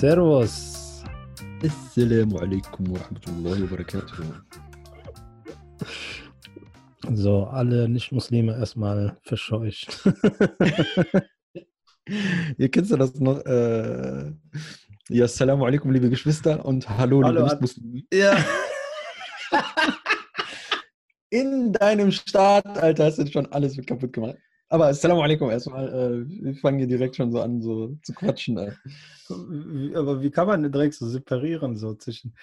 Servus. Assalamu alaikum wa rahmatullahi wa barakatuh. So, alle Nicht-Muslime erstmal verscheucht. Ihr kennt ja das noch. Äh, ja, Assalamu alaikum, liebe Geschwister und hallo, Hallo, liebe Nicht-Muslime. ja. In deinem Staat, Alter, hast du schon alles kaputt gemacht. Aber Assalamu alaikum erstmal. Äh, wir fangen hier direkt schon so an, so zu quatschen. Wie- Aber wie kann man direkt so separieren, so zwischen.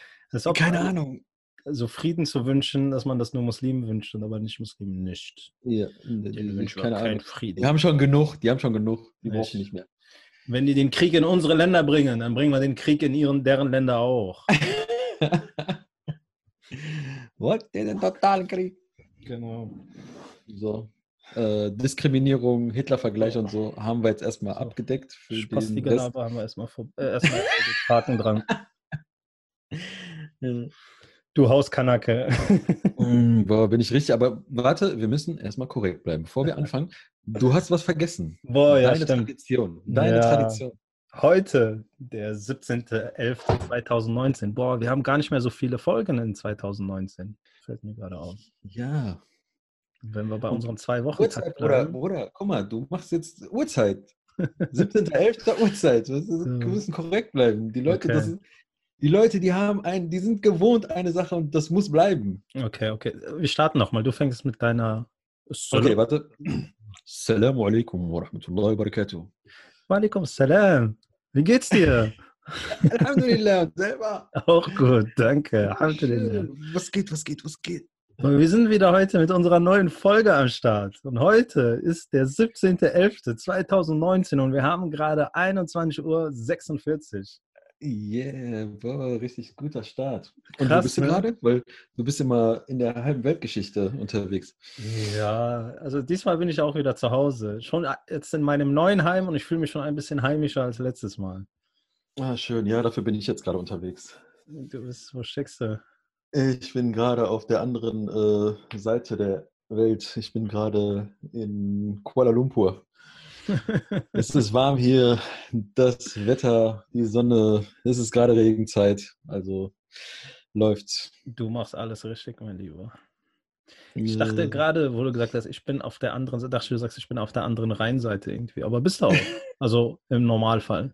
Keine Ahnung. So Frieden zu wünschen, dass man das nur Muslimen wünscht und aber nicht Muslimen nicht. Ja, Die die, wünschen keine keinen Ahnung. Frieden. Die haben schon genug, die haben schon genug. Die Echt? brauchen nicht mehr. Wenn die den Krieg in unsere Länder bringen, dann bringen wir den Krieg in ihren, deren Länder auch. What? Den totalen Krieg. Genau. So. Äh, Diskriminierung, Hitler-Vergleich und so haben wir jetzt erstmal So. abgedeckt. Für den Spastige Rest. Haben wir erstmal vor, äh, erstmal den Haken dran. Du Hauskanacke. Mm, boah, bin ich richtig, aber warte, wir müssen erstmal korrekt bleiben. Bevor wir anfangen, du hast was vergessen. Boah, ja, Deine stimmt. Tradition. Deine Ja. Tradition. Heute, der 17.11.2019. Boah, wir haben gar nicht mehr so viele Folgen in 2019. Fällt mir gerade auf. Ja. Wenn wir bei unseren zwei Wochen Uhrzeit, Bruder, Bruder, guck mal, du machst jetzt Uhrzeit. 17.11. Uhrzeit. Wir müssen- korrekt bleiben. Die Leute, Okay. ist, die Leute, die haben ein, die sind gewohnt eine Sache und das muss bleiben. Okay, okay. Wir starten nochmal. Du fängst mit deiner. Okay, warte. Assalamu alaikum wa rahmatullahi wa barakatuh. Walaikum salam. Wie geht's dir? Alhamdulillah, selber. Auch gut, danke. Alhamdulillah. Was geht, was geht, was geht? Und wir sind wieder heute mit unserer neuen Folge am Start. Und heute ist der 17.11.2019 und wir haben gerade 21.46 Uhr. Yeah, boah, richtig guter Start. Und Krass, bist du ne? gerade? Weil du bist immer in der halben Weltgeschichte unterwegs. Ja, also diesmal bin ich auch wieder zu Hause. Schon jetzt in meinem neuen Heim und ich fühle mich schon ein bisschen heimischer als letztes Mal. Ah, schön. Ja, dafür bin ich jetzt gerade unterwegs. Du bist, wo steckst du? Ich bin gerade auf der anderen äh, Seite der Welt. Ich bin gerade in Kuala Lumpur. Es ist warm hier, das Wetter, die Sonne, es ist gerade Regenzeit, also läuft. Du machst alles richtig, mein Lieber. Ich dachte gerade, wo du gesagt hast, ich bin auf der anderen Seite, dachte du sagst, ich bin auf der anderen Rheinseite irgendwie, aber bist du auch. Also im Normalfall.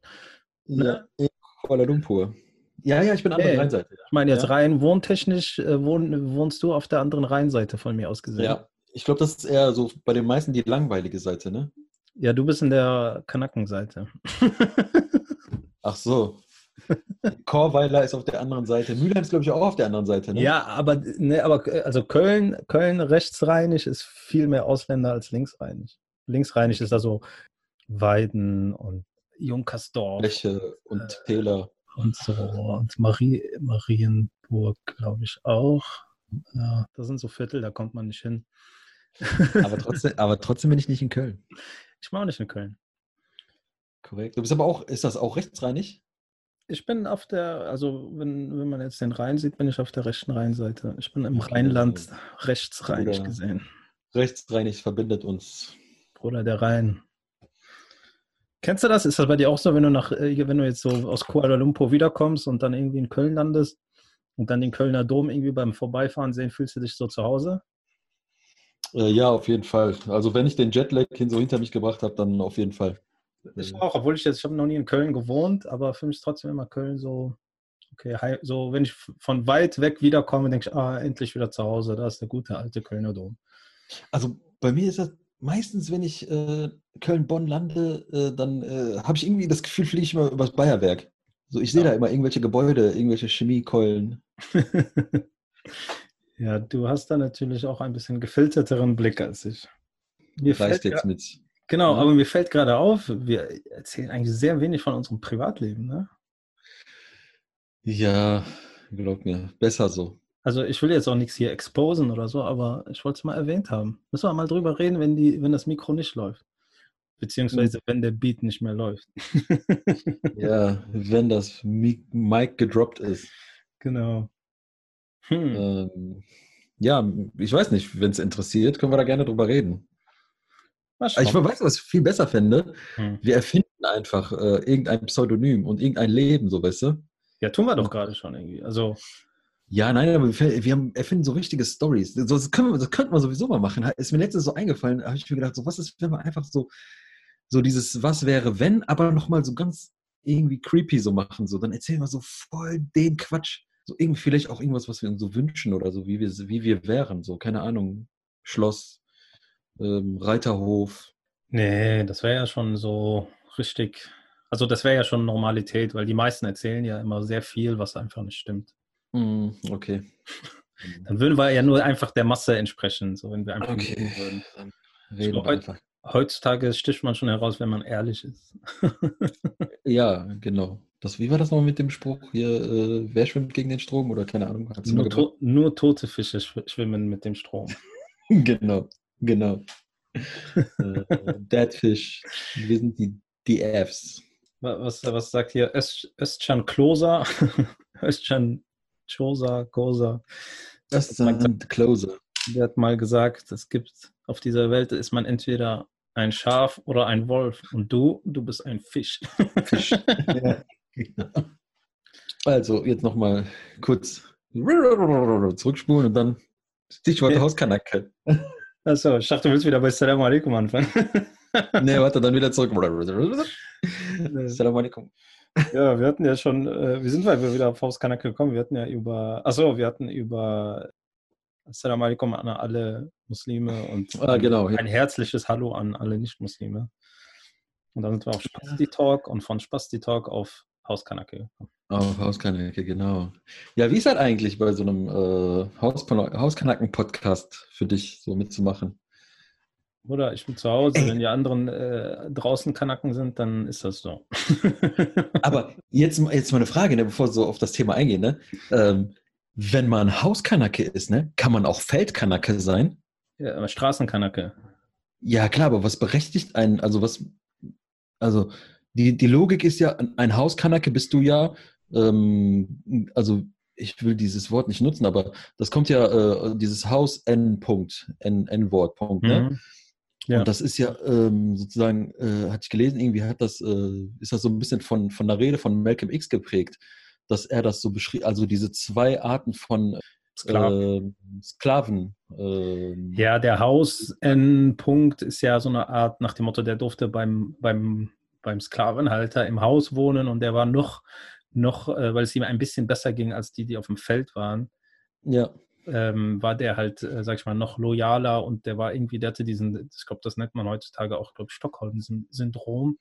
ja, in Kuala Lumpur. Ja, ja, ich bin an der Hey. Rheinseite. Ich meine, jetzt Ja. rein wohntechnisch äh, wohn, wohnst du auf der anderen Rheinseite von mir aus gesehen. Ja, ich glaube, das ist eher so bei den meisten die langweilige Seite, ne? Ja, du bist in der Kanackenseite. Ach so. Chorweiler ist auf der anderen Seite. Mülheim ist, glaube ich, auch auf der anderen Seite, ne? Ja, aber, ne, aber also Köln, Köln rechtsrheinig ist viel mehr Ausländer als linksrheinig. Linksrheinig ist da so Weiden und Junkersdorf Fläche und Äh, Täler. Und so und Marie, Marienburg, glaube ich, auch. Ja, das sind so Viertel, da kommt man nicht hin. Aber trotzdem, aber trotzdem bin ich nicht in Köln. Ich war auch nicht in Köln. Korrekt. Du bist aber auch, ist das auch rechtsreinig? Ich bin auf der, also wenn, wenn man jetzt den Rhein sieht, bin ich auf der rechten Rheinseite. Ich bin im Okay, Rheinland rechtsrheinig Bruder. gesehen. Rechtsreinig verbindet uns. Bruder der Rhein. Kennst du das? Ist das bei dir auch so, wenn du nach, äh, wenn du jetzt so aus Kuala Lumpur wiederkommst und dann irgendwie in Köln landest und dann den Kölner Dom irgendwie beim Vorbeifahren sehen, fühlst du dich so zu Hause? Äh, ja, auf jeden Fall. Also wenn ich den Jetlag hin so hinter mich gebracht habe, dann auf jeden Fall. Ich auch, obwohl ich jetzt, ich habe noch nie in Köln gewohnt, aber für mich ist trotzdem immer Köln so, okay, so, wenn ich von weit weg wiederkomme, denke ich, ah, endlich wieder zu Hause, da ist der gute alte Kölner Dom. Also bei mir ist das meistens, wenn ich äh, Köln-Bonn lande, äh, dann äh, habe ich irgendwie das Gefühl, fliege ich immer übers Bayerwerk. So, ich sehe Ja. da immer irgendwelche Gebäude, irgendwelche Chemiekeulen. ja, du hast da natürlich auch ein bisschen gefilterteren Blick als ich. Mir Reicht fällt jetzt mit. Genau, Ja. aber mir fällt gerade auf, wir erzählen eigentlich sehr wenig von unserem Privatleben. Ne? Ja, glaub mir, besser so. Also ich will jetzt auch nichts hier exposen oder so, aber ich wollte es mal erwähnt haben. Müssen wir mal drüber reden, wenn, die, wenn das Mikro nicht läuft. Beziehungsweise wenn der Beat nicht mehr läuft. Ja, wenn das Mi- Mic gedroppt ist. genau. Hm. Ähm, ja, ich weiß nicht, wenn es interessiert, können wir da gerne drüber reden. Ich weiß, was ich viel besser fände. Hm. Wir erfinden einfach äh, irgendein Pseudonym und irgendein Leben, so weißt du? Ja, tun wir doch gerade schon irgendwie. Also. Ja, nein, aber wir, wir haben, erfinden so richtige Stories. So, das, wir, das könnten wir sowieso mal machen. Ist mir letztens so eingefallen, habe ich mir gedacht, so was ist, wenn man einfach so, so dieses Was wäre, wenn, aber nochmal so ganz irgendwie creepy so machen. So, dann erzählen wir so voll den Quatsch. So irgendwie vielleicht auch irgendwas, was wir uns so wünschen oder so, wie wir, wie wir wären. So, keine Ahnung, Schloss, ähm, Reiterhof. Nee, das wäre ja schon so richtig. Also das wäre ja schon Normalität, weil die meisten erzählen ja immer sehr viel, was einfach nicht stimmt. Mm, okay. Dann würden wir ja nur einfach der Masse entsprechen, so wenn wir einfach okay. würden. Reden wir einfach. Heutzutage sticht man schon heraus, wenn man ehrlich ist. ja, genau. Das, wie war das nochmal mit dem Spruch hier, äh, wer schwimmt gegen den Strom oder keine Ahnung? Nur, to nur, tote Fische schwimmen mit dem Strom. genau, genau. äh, Deadfish, wir sind die, die Fs. Was, was sagt hier Östchan Kloser? Östchan Chosa, Kosa. Östchan Closer. Der hat mal gesagt, es gibt auf dieser Welt ist man entweder ein Schaf oder ein Wolf und du, du bist ein Fisch. Fisch. ja. Genau. Also, jetzt nochmal kurz zurückspulen und dann Stichwort Hauskanacke. Achso, ich dachte, du willst wieder bei Salam Alaikum anfangen. nee, warte, dann wieder zurück. Salam Alaikum. Ja, wir hatten ja schon, äh, wie sind wir wieder auf Hauskanacke gekommen? Wir hatten ja über, achso, wir hatten über Assalamu alaikum an alle Muslime und ah, genau, ein ja. herzliches Hallo an alle Nicht-Muslime. Und dann sind wir auf Spasti Talk und von Spasti Talk auf Hauskanacke gekommen. Auf Hauskanacke, genau. Ja, wie ist das eigentlich bei so einem äh, Haus Hauskanacken-Podcast für dich so mitzumachen? Oder ich bin zu Hause, Ey. wenn die anderen äh, draußen Kanacken sind, dann ist das so. Aber jetzt, jetzt mal eine Frage, ne, bevor wir so auf das Thema eingehen. Ne? Ähm, wenn man Hauskanacke ist, ne, kann man auch Feldkanacke sein? Ja, aber Straßenkanacke. Ja, klar, aber was berechtigt einen, also was, also die, die Logik ist ja, ein Hauskanacke bist du ja, ähm, also ich will dieses Wort nicht nutzen, aber das kommt ja, äh, dieses Haus N-Punkt, N-Wort, Punkt, ne? Mhm. Ja. Und das ist ja ähm, sozusagen, äh, hatte ich gelesen, irgendwie hat das, äh, ist das so ein bisschen von, von der Rede von Malcolm X geprägt, dass er das so beschrieb, also diese zwei Arten von Sklaven. Äh, Sklaven äh, ja, der Haus-N-Punkt ist ja so eine Art nach dem Motto, der durfte beim, beim beim Sklavenhalter im Haus wohnen und der war noch, noch äh, weil es ihm ein bisschen besser ging als die, die auf dem Feld waren. Ja. Ähm, war der halt, äh, sag ich mal, noch loyaler und der war irgendwie, der hatte diesen, ich glaube, das nennt man heutzutage auch, glaube ich, Stockholm-Syndrom.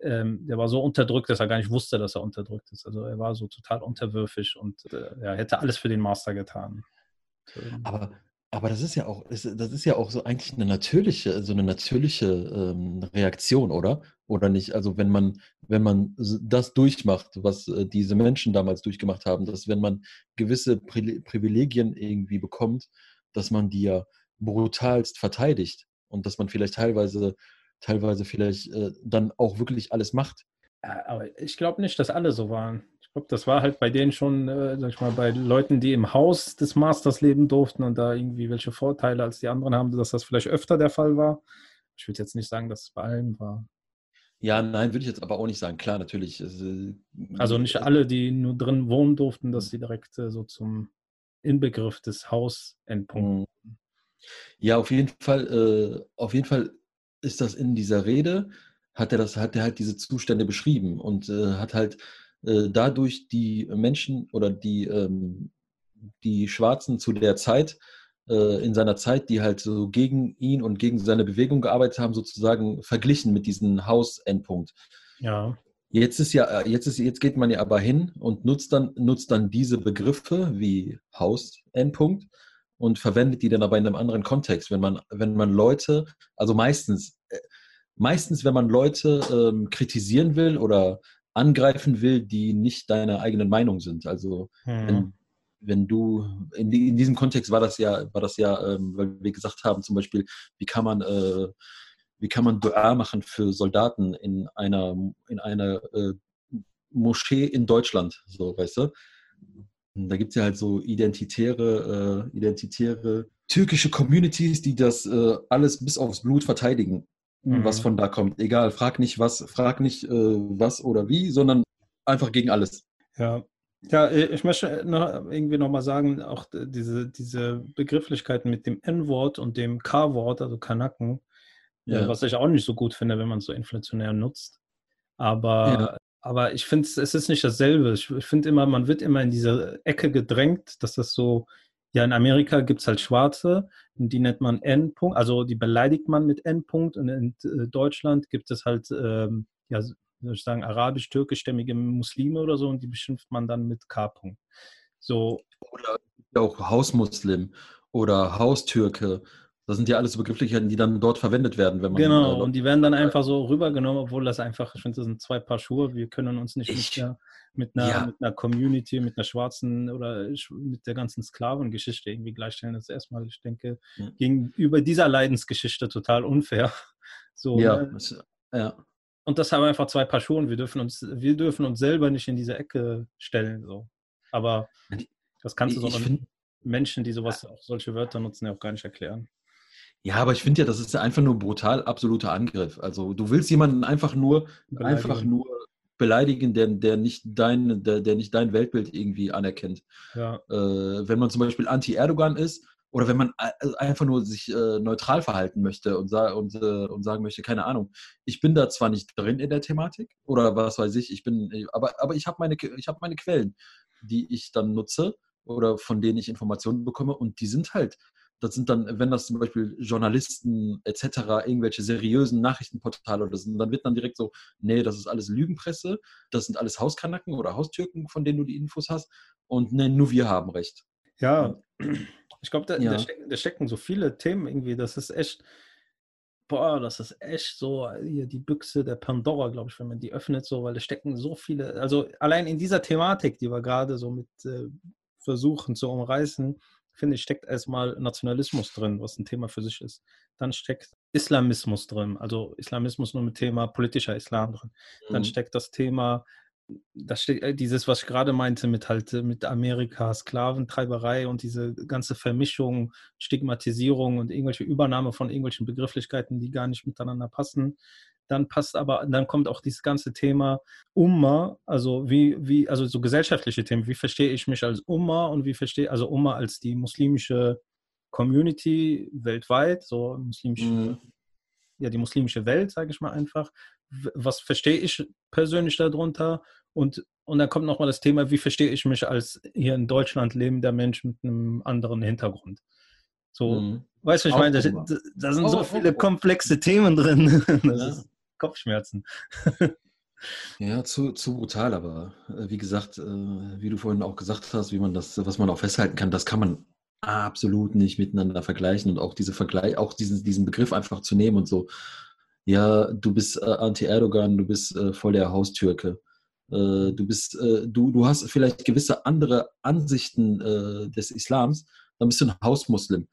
Ähm, der war so unterdrückt, dass er gar nicht wusste, dass er unterdrückt ist. Also er war so total unterwürfig und äh, ja, hätte alles für den Master getan. Aber aber das ist ja auch, das ist ja auch so eigentlich eine natürliche, so eine natürliche ähm, Reaktion, oder? Oder nicht? Also wenn man, wenn man das durchmacht, was äh, diese Menschen damals durchgemacht haben, dass wenn man gewisse Pri Privilegien irgendwie bekommt, dass man die ja brutalst verteidigt und dass man vielleicht teilweise, teilweise vielleicht äh, dann auch wirklich alles macht. Aber ich glaube nicht, dass alle so waren. Ich glaube, das war halt bei denen schon, äh, sag ich mal, bei Leuten, die im Haus des Masters leben durften und da irgendwie welche Vorteile als die anderen haben, dass das vielleicht öfter der Fall war. Ich würde jetzt nicht sagen, dass es bei allen war. Ja, nein, würde ich jetzt aber auch nicht sagen. Klar, natürlich. Äh, also nicht alle, die nur drin wohnen durften, dass sie direkt äh, so zum Inbegriff des Hausendpunkts. Mhm. Ja, auf jeden Fall, äh, auf jeden Fall ist das in dieser Rede, hat er das, hat er halt diese Zustände beschrieben und äh, hat halt äh, dadurch die Menschen oder die, ähm, die Schwarzen zu der Zeit, in seiner Zeit, die halt so gegen ihn und gegen seine Bewegung gearbeitet haben, sozusagen verglichen mit diesem Hausendpunkt. Ja. Jetzt ist ja, äh, jetzt ist, jetzt geht man ja aber hin und nutzt dann, nutzt dann diese Begriffe wie Hausendpunkt und verwendet die dann aber in einem anderen Kontext. Wenn man, wenn man Leute, also meistens, äh, meistens, wenn man Leute ähm, kritisieren will oder angreifen will, die nicht deine eigenen Meinung sind. Also mhm. wenn, wenn, du in, die, in, diesem Kontext war das ja, war das ja, ähm, weil wir gesagt haben, zum Beispiel, wie kann man äh, wie kann man Dua machen für Soldaten in einer in einer äh, Moschee in Deutschland, so weißt du? Da gibt es ja halt so identitäre, äh, identitäre türkische Communities, die das äh, alles bis aufs Blut verteidigen. mhm. was von da kommt. Egal, frag nicht was, frag nicht äh, was oder wie, sondern einfach gegen alles. Ja, ja, ich möchte noch irgendwie nochmal sagen, auch diese, diese Begrifflichkeiten mit dem N-Wort und dem K-Wort, also Kanaken, äh, ja. was ich auch nicht so gut finde, wenn man es so inflationär nutzt. Aber, ja. aber ich finde, es ist nicht dasselbe. Ich, ich finde immer, man wird immer in diese Ecke gedrängt, dass das so, ja, in Amerika gibt es halt Schwarze, die nennt man N-Punkt, also die beleidigt man mit N-Punkt und in äh, Deutschland gibt es halt, ähm, ja, soll ich sagen, arabisch-türkischstämmige Muslime oder so und die beschimpft man dann mit K. -Punkt. So. Oder auch Hausmuslim oder Haustürke. Das sind ja alles Begrifflichkeiten, die dann dort verwendet werden, wenn man. Genau, äh, und die werden dann einfach so rübergenommen, obwohl das einfach, ich finde, das sind zwei Paar Schuhe. Wir können uns nicht ich, mit, einer, mit, einer, ja. mit einer Community, mit einer schwarzen oder mit der ganzen Sklavengeschichte irgendwie gleichstellen. Das ist erstmal, ich denke, ja. gegenüber dieser Leidensgeschichte total unfair. So, ja, ne? ja. Und das haben einfach zwei Paar Schuhe wir dürfen uns, wir dürfen uns selber nicht in diese Ecke stellen. So. Aber das kannst du so find, Menschen, die sowas, auch solche Wörter nutzen, ja auch gar nicht erklären. Ja, aber ich finde ja, das ist ja einfach nur brutal absoluter Angriff. Also du willst jemanden einfach nur, einfach nur beleidigen, der, der, nicht dein, der, der nicht dein Weltbild irgendwie anerkennt. Ja. Äh, wenn man zum Beispiel anti-Erdogan ist, oder wenn man also einfach nur sich äh, neutral verhalten möchte und, sa und, äh, und sagen möchte, keine Ahnung, ich bin da zwar nicht drin in der Thematik oder was weiß ich, ich bin, aber, aber ich habe meine, hab meine Quellen, die ich dann nutze oder von denen ich Informationen bekomme und die sind halt, das sind dann, wenn das zum Beispiel Journalisten etc., irgendwelche seriösen Nachrichtenportale oder sind, dann wird dann direkt so, nee, das ist alles Lügenpresse, das sind alles Hauskanacken oder Haustürken, von denen du die Infos hast und nee, nur wir haben Recht. Ja, ich glaube, da, ja. da, stecken, da, stecken, so viele Themen irgendwie. Das ist echt, boah, das ist echt so hier die Büchse der Pandora, glaube ich, wenn man die öffnet, so, weil da stecken so viele, also allein in dieser Thematik, die wir gerade so mit äh, versuchen zu umreißen, finde ich, steckt erstmal Nationalismus drin, was ein Thema für sich ist. Dann steckt Islamismus drin, also Islamismus nur mit Thema politischer Islam drin. Dann mhm. steckt das Thema das steht äh, dieses, was ich gerade meinte, mit halt äh, mit Amerika, Sklaventreiberei und diese ganze Vermischung, Stigmatisierung und irgendwelche Übernahme von irgendwelchen Begrifflichkeiten, die gar nicht miteinander passen. Dann passt aber, dann kommt auch dieses ganze Thema Umma, also wie, wie, also so gesellschaftliche Themen. Wie verstehe ich mich als Umma und wie verstehe, also Umma als die muslimische Community weltweit, so muslimische mhm ja, die muslimische Welt, sage ich mal einfach. Was verstehe ich persönlich darunter? Und, und dann kommt nochmal das Thema, wie verstehe ich mich als hier in Deutschland lebender Mensch mit einem anderen Hintergrund? So, mhm. weißt du, ich meine, da, da, sind oh, so viele oh, oh. komplexe Themen drin. Das ja. ist Kopfschmerzen. Ja, zu, zu brutal, aber äh, wie gesagt, äh, wie du vorhin auch gesagt hast, wie man das, was man auch festhalten kann, das kann man absolut nicht miteinander vergleichen und auch diese Vergleich, auch diesen, diesen Begriff einfach zu nehmen und so, ja, du bist äh, anti-Erdogan, du bist äh, voll der Haustürke. Äh, du bist, äh, du, du hast vielleicht gewisse andere Ansichten äh, des Islams, dann bist du ein Hausmuslim.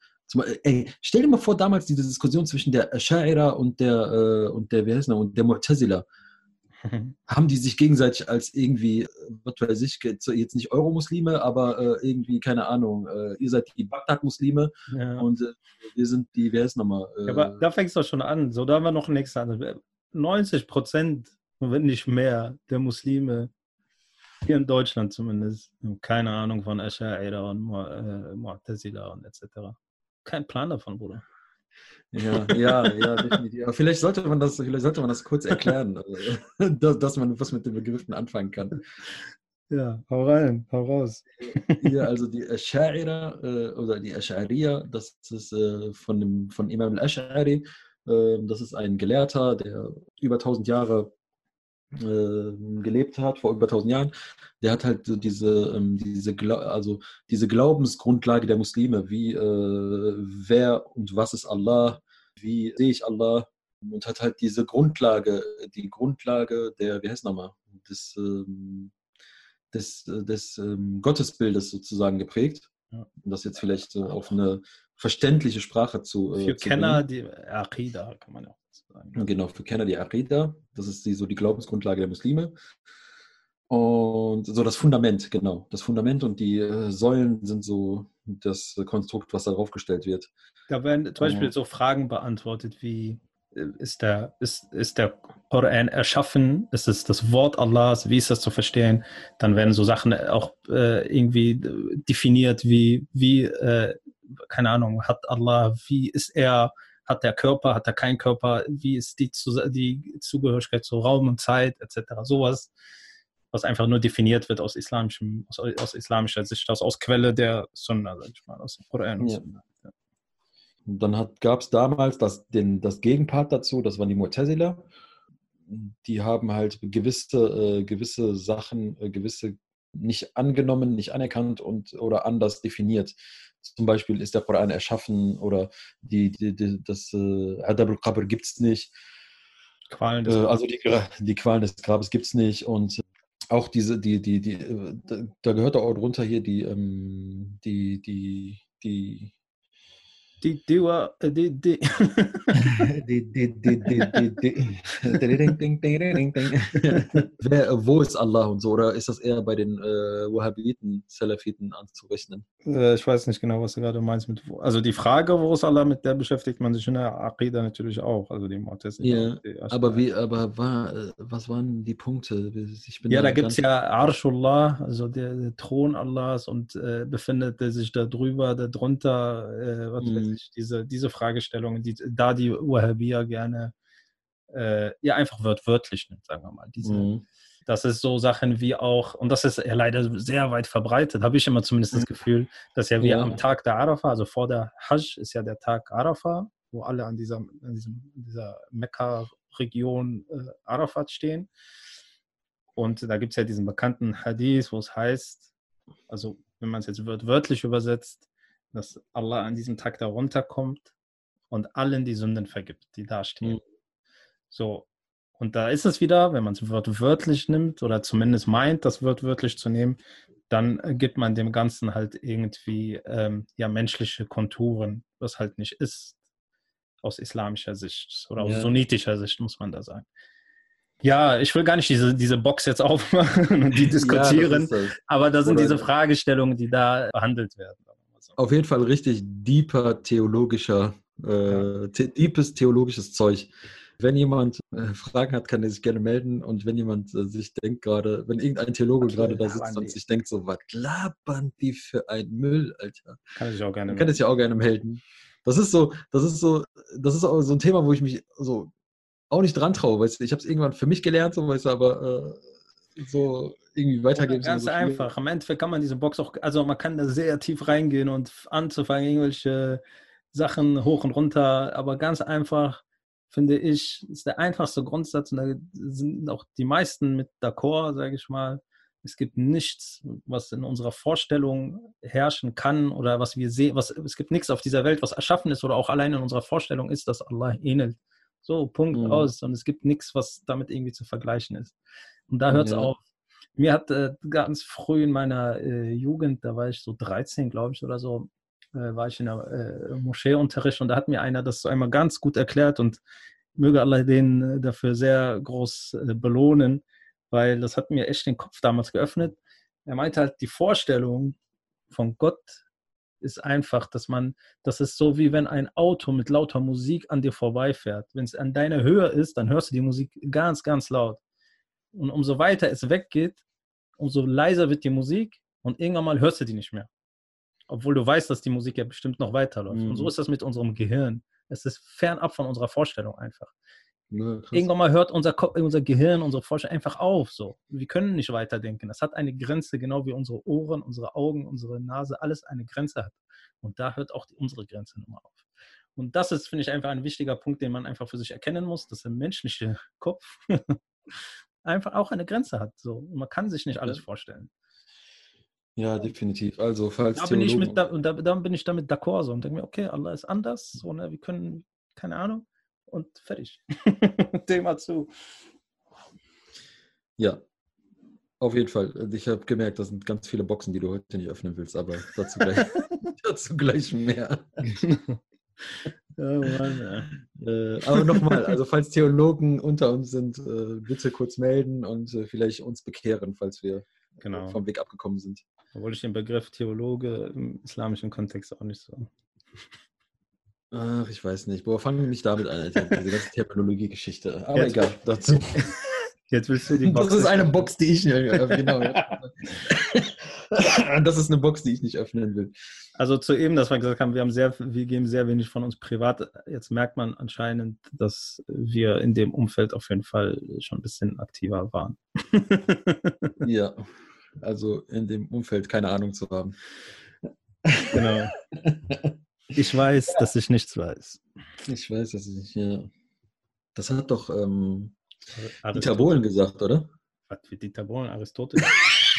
Ey, stell dir mal vor, damals diese Diskussion zwischen der Sha'ira und der, äh, und der, wie heißt der, und der Mu'tazila. haben die sich gegenseitig als irgendwie, was weiß ich, jetzt nicht Euro-Muslime, aber äh, irgendwie, keine Ahnung, äh, ihr seid die Bagdad-Muslime ja. und äh, wir sind die, wer ist nochmal? Ja, aber da fängst du schon an. So, da haben wir noch nichts an. 90 Prozent, wenn nicht mehr, der Muslime, hier in Deutschland zumindest, keine Ahnung von Asha'ira und äh, Mu'tazila und etc. Kein Plan davon, Bruder. Ja, ja, ja, definitiv. Aber vielleicht sollte man das, vielleicht sollte man das kurz erklären, also, dass, dass man was mit den Begriffen anfangen kann. Ja, hau rein, hau raus. Ja, also die Ash'arira äh, oder die Ash'ariya, das ist äh, von, dem, von Imam al-Ash'ari. Äh, das ist ein Gelehrter, der über 1000 Jahre äh, gelebt hat, vor über 1000 Jahren, der hat halt diese, ähm, diese, also diese Glaubensgrundlage der Muslime, wie, äh, wer und was ist Allah, wie sehe ich Allah und hat halt diese Grundlage, die Grundlage der, wie heißt nochmal, des, ähm, des, des ähm, Gottesbildes sozusagen geprägt. Ja. Und das jetzt vielleicht so auf eine verständliche Sprache zu. Äh, Für zu Kenner bringen. die Aqidah kann man ja sagen. Genau, für Kenner die Aqidah. Das ist die, so die Glaubensgrundlage der Muslime. Und so das Fundament, genau. Das Fundament und die äh, Säulen sind so das Konstrukt, was darauf gestellt wird. Da werden zum Beispiel so Fragen beantwortet wie, ist der, ist, ist der Koran erschaffen? Ist es das Wort Allahs? Wie ist das zu verstehen? Dann werden so Sachen auch äh, irgendwie definiert, wie, wie äh, keine Ahnung, hat Allah, wie ist er, hat der Körper, hat er keinen Körper, wie ist die, die Zugehörigkeit zu Raum und Zeit, etc. Sowas, was einfach nur definiert wird aus, islamischem, aus, aus islamischer Sicht, aus, aus Quelle der Sunna, sag ich mal, aus dem Koran. Ja. Ja. Dann gab es damals das, den, das Gegenpart dazu, das waren die Mu'tazila. Die haben halt gewisse, äh, gewisse Sachen, äh, gewisse nicht angenommen, nicht anerkannt und oder anders definiert. Zum Beispiel ist der Koran erschaffen oder die, die, die das äh, Adab al-Qabr gibt es nicht. Qualen des äh, also die, die Qualen des Grabes gibt es nicht und auch diese, die, die, die, äh, da gehört auch drunter hier die, ähm, die, die, die die, die, die, die. Wer, wo ist Allah und so? Oder ist das eher bei den äh, Wahhabiten, Salafiten anzurechnen? Äh, ich weiß nicht genau, was du gerade meinst. Mit, also die Frage, wo ist Allah, mit der beschäftigt man sich in der Aqidah natürlich auch. Also die Mu'tazila. Ja, aber, wie, aber war, äh, was waren die Punkte? ja, da, da gibt es ja Arshullah, also der, der, Thron Allahs und äh, befindet sich da drüber, da drunter, äh, was mhm. weiß ich, diese, diese Fragestellungen, die da die Wahhabiyya gerne äh, ja einfach wörtlich nimmt, sagen wir mal. Diese, mhm. Das ist so Sachen wie auch, und das ist ja leider sehr weit verbreitet, habe ich immer zumindest das mhm. Gefühl, dass ja wir ja. am Tag der Arafah, also vor der Hajj ist ja der Tag Arafah, wo alle an dieser, an diesem, dieser Mekka-Region äh, Arafat stehen. Und da gibt es ja diesen bekannten Hadith, wo es heißt, also wenn man es jetzt wörtlich übersetzt, dass Allah an diesem Tag da runterkommt und allen die Sünden vergibt, die da stehen. Mhm. So, und da ist es wieder, wenn man es wörtlich nimmt oder zumindest meint, das Wort wörtlich zu nehmen, dann gibt man dem Ganzen halt irgendwie ähm, ja menschliche Konturen, was halt nicht ist aus islamischer Sicht oder aus ja. sunnitischer Sicht, muss man da sagen. Ja, ich will gar nicht diese, diese Box jetzt aufmachen und die diskutieren, ja, aber da sind oder diese Fragestellungen, die da behandelt werden auf jeden Fall richtig deeper theologischer, äh, the deepes theologisches Zeug. Wenn jemand äh, Fragen hat, kann er sich gerne melden. Und wenn jemand äh, sich denkt gerade, wenn irgendein Theologe gerade da sitzt und sich denkt, so, was labern die für ein Müll, Alter? Kann ich auch gerne Kann es ja auch gerne melden. Das ist so, das ist so, das ist auch so ein Thema, wo ich mich so auch nicht dran traue. Weißt du, ich habe es irgendwann für mich gelernt, so, weißt du, aber äh, so irgendwie weitergeben. Ganz so einfach. Am Endeffekt kann man diese Box auch, also man kann da sehr tief reingehen und anzufangen, irgendwelche Sachen hoch und runter, aber ganz einfach, finde ich, ist der einfachste Grundsatz und da sind auch die meisten mit d'accord, sage ich mal. Es gibt nichts, was in unserer Vorstellung herrschen kann oder was wir sehen, was, es gibt nichts auf dieser Welt, was erschaffen ist oder auch allein in unserer Vorstellung ist, dass Allah ähnelt. So, Punkt mhm. aus. Und es gibt nichts, was damit irgendwie zu vergleichen ist. Und da hört es ja. auf. Mir hat äh, ganz früh in meiner äh, Jugend, da war ich so 13, glaube ich, oder so, äh, war ich in der äh, Moscheeunterricht und da hat mir einer das einmal ganz gut erklärt und möge Allah den äh, dafür sehr groß äh, belohnen, weil das hat mir echt den Kopf damals geöffnet. Er meinte halt, die Vorstellung von Gott ist einfach, dass man, das ist so wie wenn ein Auto mit lauter Musik an dir vorbeifährt. Wenn es an deiner Höhe ist, dann hörst du die Musik ganz, ganz laut. Und umso weiter es weggeht, umso leiser wird die Musik und irgendwann mal hörst du die nicht mehr. Obwohl du weißt, dass die Musik ja bestimmt noch weiterläuft. Mhm. Und so mhm. ist das mit unserem Gehirn. Es ist fernab von unserer Vorstellung einfach. Ja, irgendwann mal hört unser, Kopf, unser Gehirn, unsere Vorstellung einfach auf. So. Wir können nicht weiterdenken. Das hat eine Grenze, genau wie unsere Ohren, unsere Augen, unsere Nase, alles eine Grenze hat. Und da hört auch die, unsere Grenze nochmal auf. Und das ist, finde ich, einfach ein wichtiger Punkt, den man einfach für sich erkennen muss, dass der menschliche Kopf einfach auch eine Grenze hat. So. Und man kann sich nicht alles vorstellen. Ja, definitiv. Also falls da bin ich mit, da, und da, dann bin ich damit d'accord so und denke mir, okay, Allah ist anders, so, ne, wir können, keine Ahnung, und fertig. Thema zu. Ja, auf jeden Fall. Also ich habe gemerkt, das sind ganz viele Boxen, die du heute nicht öffnen willst, aber dazu gleich, dazu gleich mehr. Oh Mann, ja. äh, aber nochmal, also falls Theologen unter uns sind, äh, bitte kurz melden und äh, vielleicht uns bekehren, falls wir genau. vom Weg abgekommen sind. Obwohl ich den Begriff Theologe im islamischen Kontext auch nicht so Ach, ich weiß nicht. Boah, fangen wir nicht damit an, Alter. Diese ganze Terminologie-Geschichte. Aber Jetzt, egal, dazu. Jetzt willst du die Box. Das ist eine Box, die ich nicht öffnen genau. das ist eine Box, die ich nicht öffnen will. Also zu eben, dass wir gesagt haben, wir haben sehr, wir geben sehr wenig von uns privat. Jetzt merkt man anscheinend, dass wir in dem Umfeld auf jeden Fall schon ein bisschen aktiver waren. ja, also in dem Umfeld keine Ahnung zu haben. Genau. Ich weiß, dass ich nichts weiß. Ich weiß, dass ich nicht, ja. Das hat doch ähm, Dieter Bohlen gesagt, oder? Was für Dieter Bohlen? Aristoteles?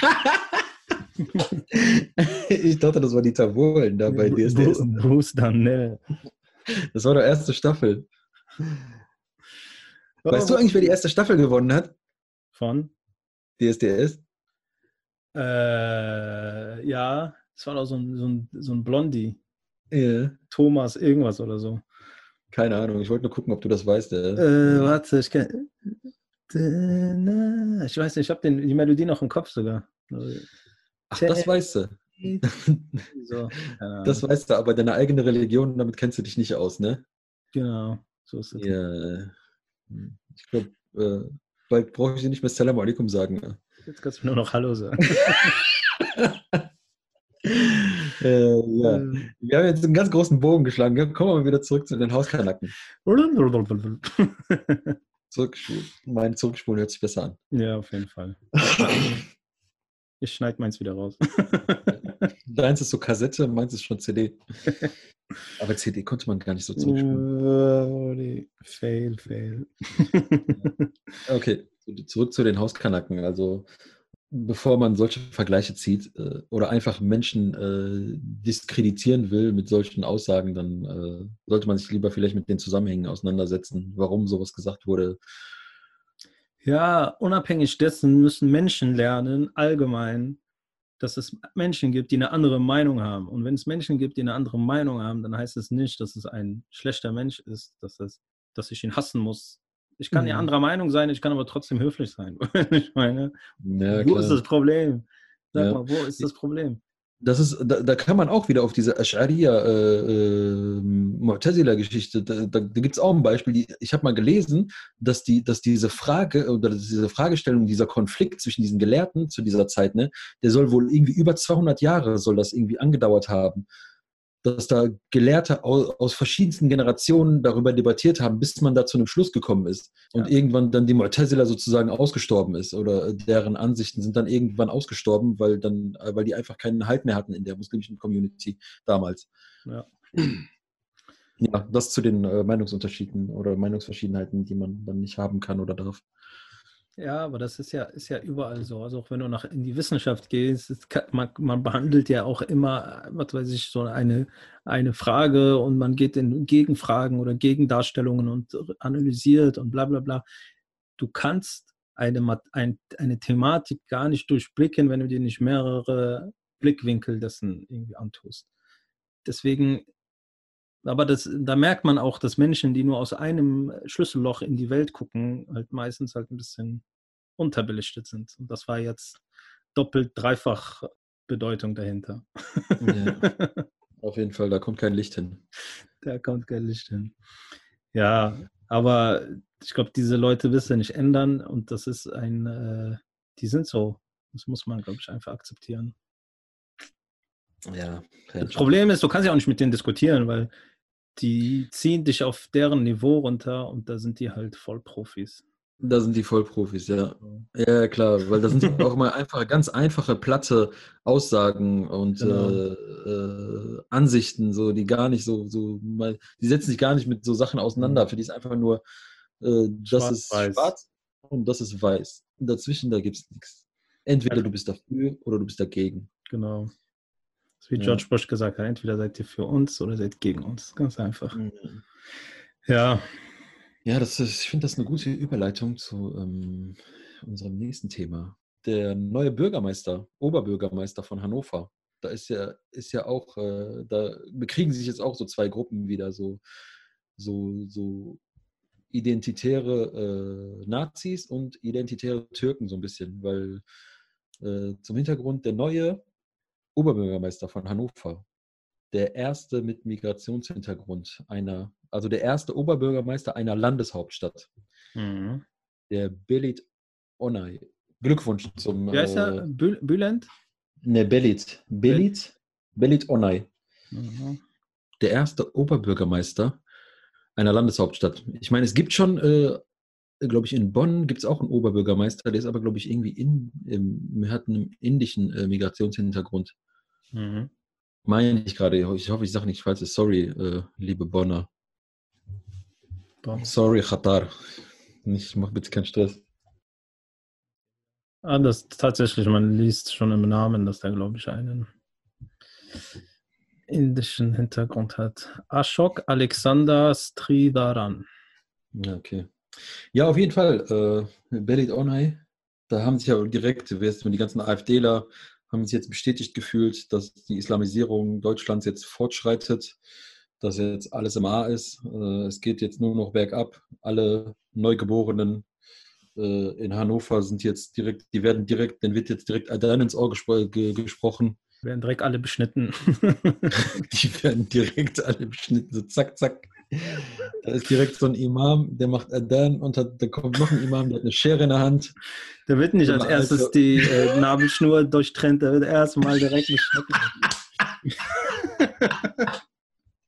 ich dachte, das war Dieter Bohlen da bei DSDS. Bruce Danell. Das war der erste Staffel. Weißt du eigentlich, wer die erste Staffel gewonnen hat? Von? DSDS? Äh, ja, es war doch so ein, so ein, so ein Blondie. Yeah. Thomas irgendwas oder so. Keine Ahnung, ich wollte nur gucken, ob du das weißt. Äh, warte, ich kann. Ich weiß nicht, ich habe die Melodie noch im Kopf sogar. Ach, das weißt du. So, das weißt du, aber deine eigene Religion, damit kennst du dich nicht aus, ne? Genau, so ist es. Ja, ich glaube, äh, bald brauche ich dir nicht mehr Salam alaikum sagen. Jetzt kannst du nur noch Hallo sagen. äh, ja. Ähm. Wir haben jetzt einen ganz großen Bogen geschlagen. Kommen wir mal wieder zurück zu den Hauskanacken. Zurückspulen. Mein Zurückspulen hört sich besser an. Ja, auf jeden Fall. Ich schneide meins wieder raus. Deins ist so Kassette, meins ist schon CD. Aber CD konnte man gar nicht so zurückspulen. fail, fail. okay, zurück zu den Hauskanacken. Also bevor man solche Vergleiche zieht äh, oder einfach Menschen äh, diskreditieren will mit solchen Aussagen, dann äh, sollte man sich lieber vielleicht mit den Zusammenhängen auseinandersetzen, warum sowas gesagt wurde. Ja, unabhängig dessen müssen Menschen lernen, allgemein, dass es Menschen gibt, die eine andere Meinung haben. Und wenn es Menschen gibt, die eine andere Meinung haben, dann heißt es nicht, dass es ein schlechter Mensch ist, dass, es, dass ich ihn hassen muss, ich kann ja mhm. anderer Meinung sein, ich kann aber trotzdem höflich sein. ich meine, ja, wo ist das Problem? Sag ja. mal, wo ist das Problem? Das ist, da, da kann man auch wieder auf diese Ash'ariya äh, äh, Mu'tazila-Geschichte, da, da, da gibt es auch ein Beispiel. Die, ich habe mal gelesen, dass, die, dass diese Frage oder diese Fragestellung, dieser Konflikt zwischen diesen Gelehrten zu dieser Zeit, ne, der soll wohl irgendwie über 200 Jahre soll das irgendwie angedauert haben dass da Gelehrte aus, aus, verschiedensten Generationen darüber debattiert haben, bis man da zu einem Schluss gekommen ist. Und ja. irgendwann dann die Mu'tazila sozusagen ausgestorben ist oder deren Ansichten sind dann irgendwann ausgestorben, weil dann, weil die einfach keinen Halt mehr hatten in der muslimischen Community damals. Ja. Ja, das zu den äh, Meinungsunterschieden oder Meinungsverschiedenheiten, die man dann nicht haben kann oder darf. Ja, aber das ist ja, ist ja überall so. Also auch wenn du nach in die Wissenschaft gehst, kann, man, man, behandelt ja auch immer, was weiß ich, so eine, eine Frage und man geht in Gegenfragen oder Gegendarstellungen und analysiert und bla bla bla. Du kannst eine, ein, eine Thematik gar nicht durchblicken, wenn du dir nicht mehrere Blickwinkel dessen irgendwie antust. Deswegen aber das, da merkt man auch, dass Menschen, die nur aus einem Schlüsselloch in die Welt gucken, halt meistens halt ein bisschen unterbelichtet sind. Und das war jetzt doppelt, dreifach Bedeutung dahinter. Ja, auf jeden Fall, da kommt kein Licht hin. Da kommt kein Licht hin. Ja, aber ich glaube, diese Leute wissen nicht ändern und das ist ein, äh, die sind so. Das muss man, glaube ich, einfach akzeptieren. Ja. Das Problem ist, du kannst ja auch nicht mit denen diskutieren, weil die ziehen dich auf deren Niveau runter und da sind die halt Vollprofis. Da sind die Vollprofis, ja. Ja, klar, weil da sind auch immer einfach ganz einfache, platte Aussagen und genau. äh, äh, Ansichten, so die gar nicht so, so mal, die setzen sich gar nicht mit so Sachen auseinander. Mhm. Für die ist einfach nur, äh, das schwarz, ist weiß. schwarz und das ist weiß. Und dazwischen, da gibt es nichts. Entweder ja. du bist dafür oder du bist dagegen. Genau wie George ja. Bush gesagt hat, entweder seid ihr für uns oder seid gegen uns. Ganz einfach. Mhm. Ja. Ja, das ist, ich finde das eine gute Überleitung zu ähm, unserem nächsten Thema. Der neue Bürgermeister, Oberbürgermeister von Hannover. Da ist ja, ist ja auch, äh, da bekriegen sich jetzt auch so zwei Gruppen wieder, so, so, so identitäre äh, Nazis und identitäre Türken so ein bisschen, weil äh, zum Hintergrund der neue Oberbürgermeister von Hannover, der erste mit Migrationshintergrund einer, also der erste Oberbürgermeister einer Landeshauptstadt. Mhm. Der Belit Onay. Glückwunsch zum. Wie heißt er? Äh, Bülent? Ne, Belit. Belit, Belit Onay. Mhm. Der erste Oberbürgermeister einer Landeshauptstadt. Ich meine, es gibt schon, äh, glaube ich, in Bonn gibt es auch einen Oberbürgermeister, der ist aber, glaube ich, irgendwie in, im, hat einen indischen äh, Migrationshintergrund. Mhm. Meine ich gerade. Ich hoffe, ich sage nicht falsch. Sorry, äh, liebe Bonner. Bon. Sorry, Qatar. Ich mache bitte keinen Stress. Ah, das tatsächlich, man liest schon im Namen, dass der, glaube ich, einen indischen Hintergrund hat. Ashok Alexander Stridharan. Ja, okay. Ja, auf jeden Fall. Äh, Belit Onay, da haben sich ja direkt, die ganzen AfDler haben sich jetzt bestätigt gefühlt, dass die Islamisierung Deutschlands jetzt fortschreitet, dass jetzt alles im A ist. Äh, es geht jetzt nur noch bergab. Alle Neugeborenen äh, in Hannover sind jetzt direkt, die werden direkt, dann wird jetzt direkt Adan ins Ohr gespro gesprochen. Die werden direkt alle beschnitten. die werden direkt alle beschnitten, so zack, zack. Da ist direkt so ein Imam, der macht Adan und hat, da kommt noch ein Imam, der hat eine Schere in der Hand. Der wird nicht als erstes also, die äh, Nabelschnur durchtrennt, der wird erstmal direkt beschnitten.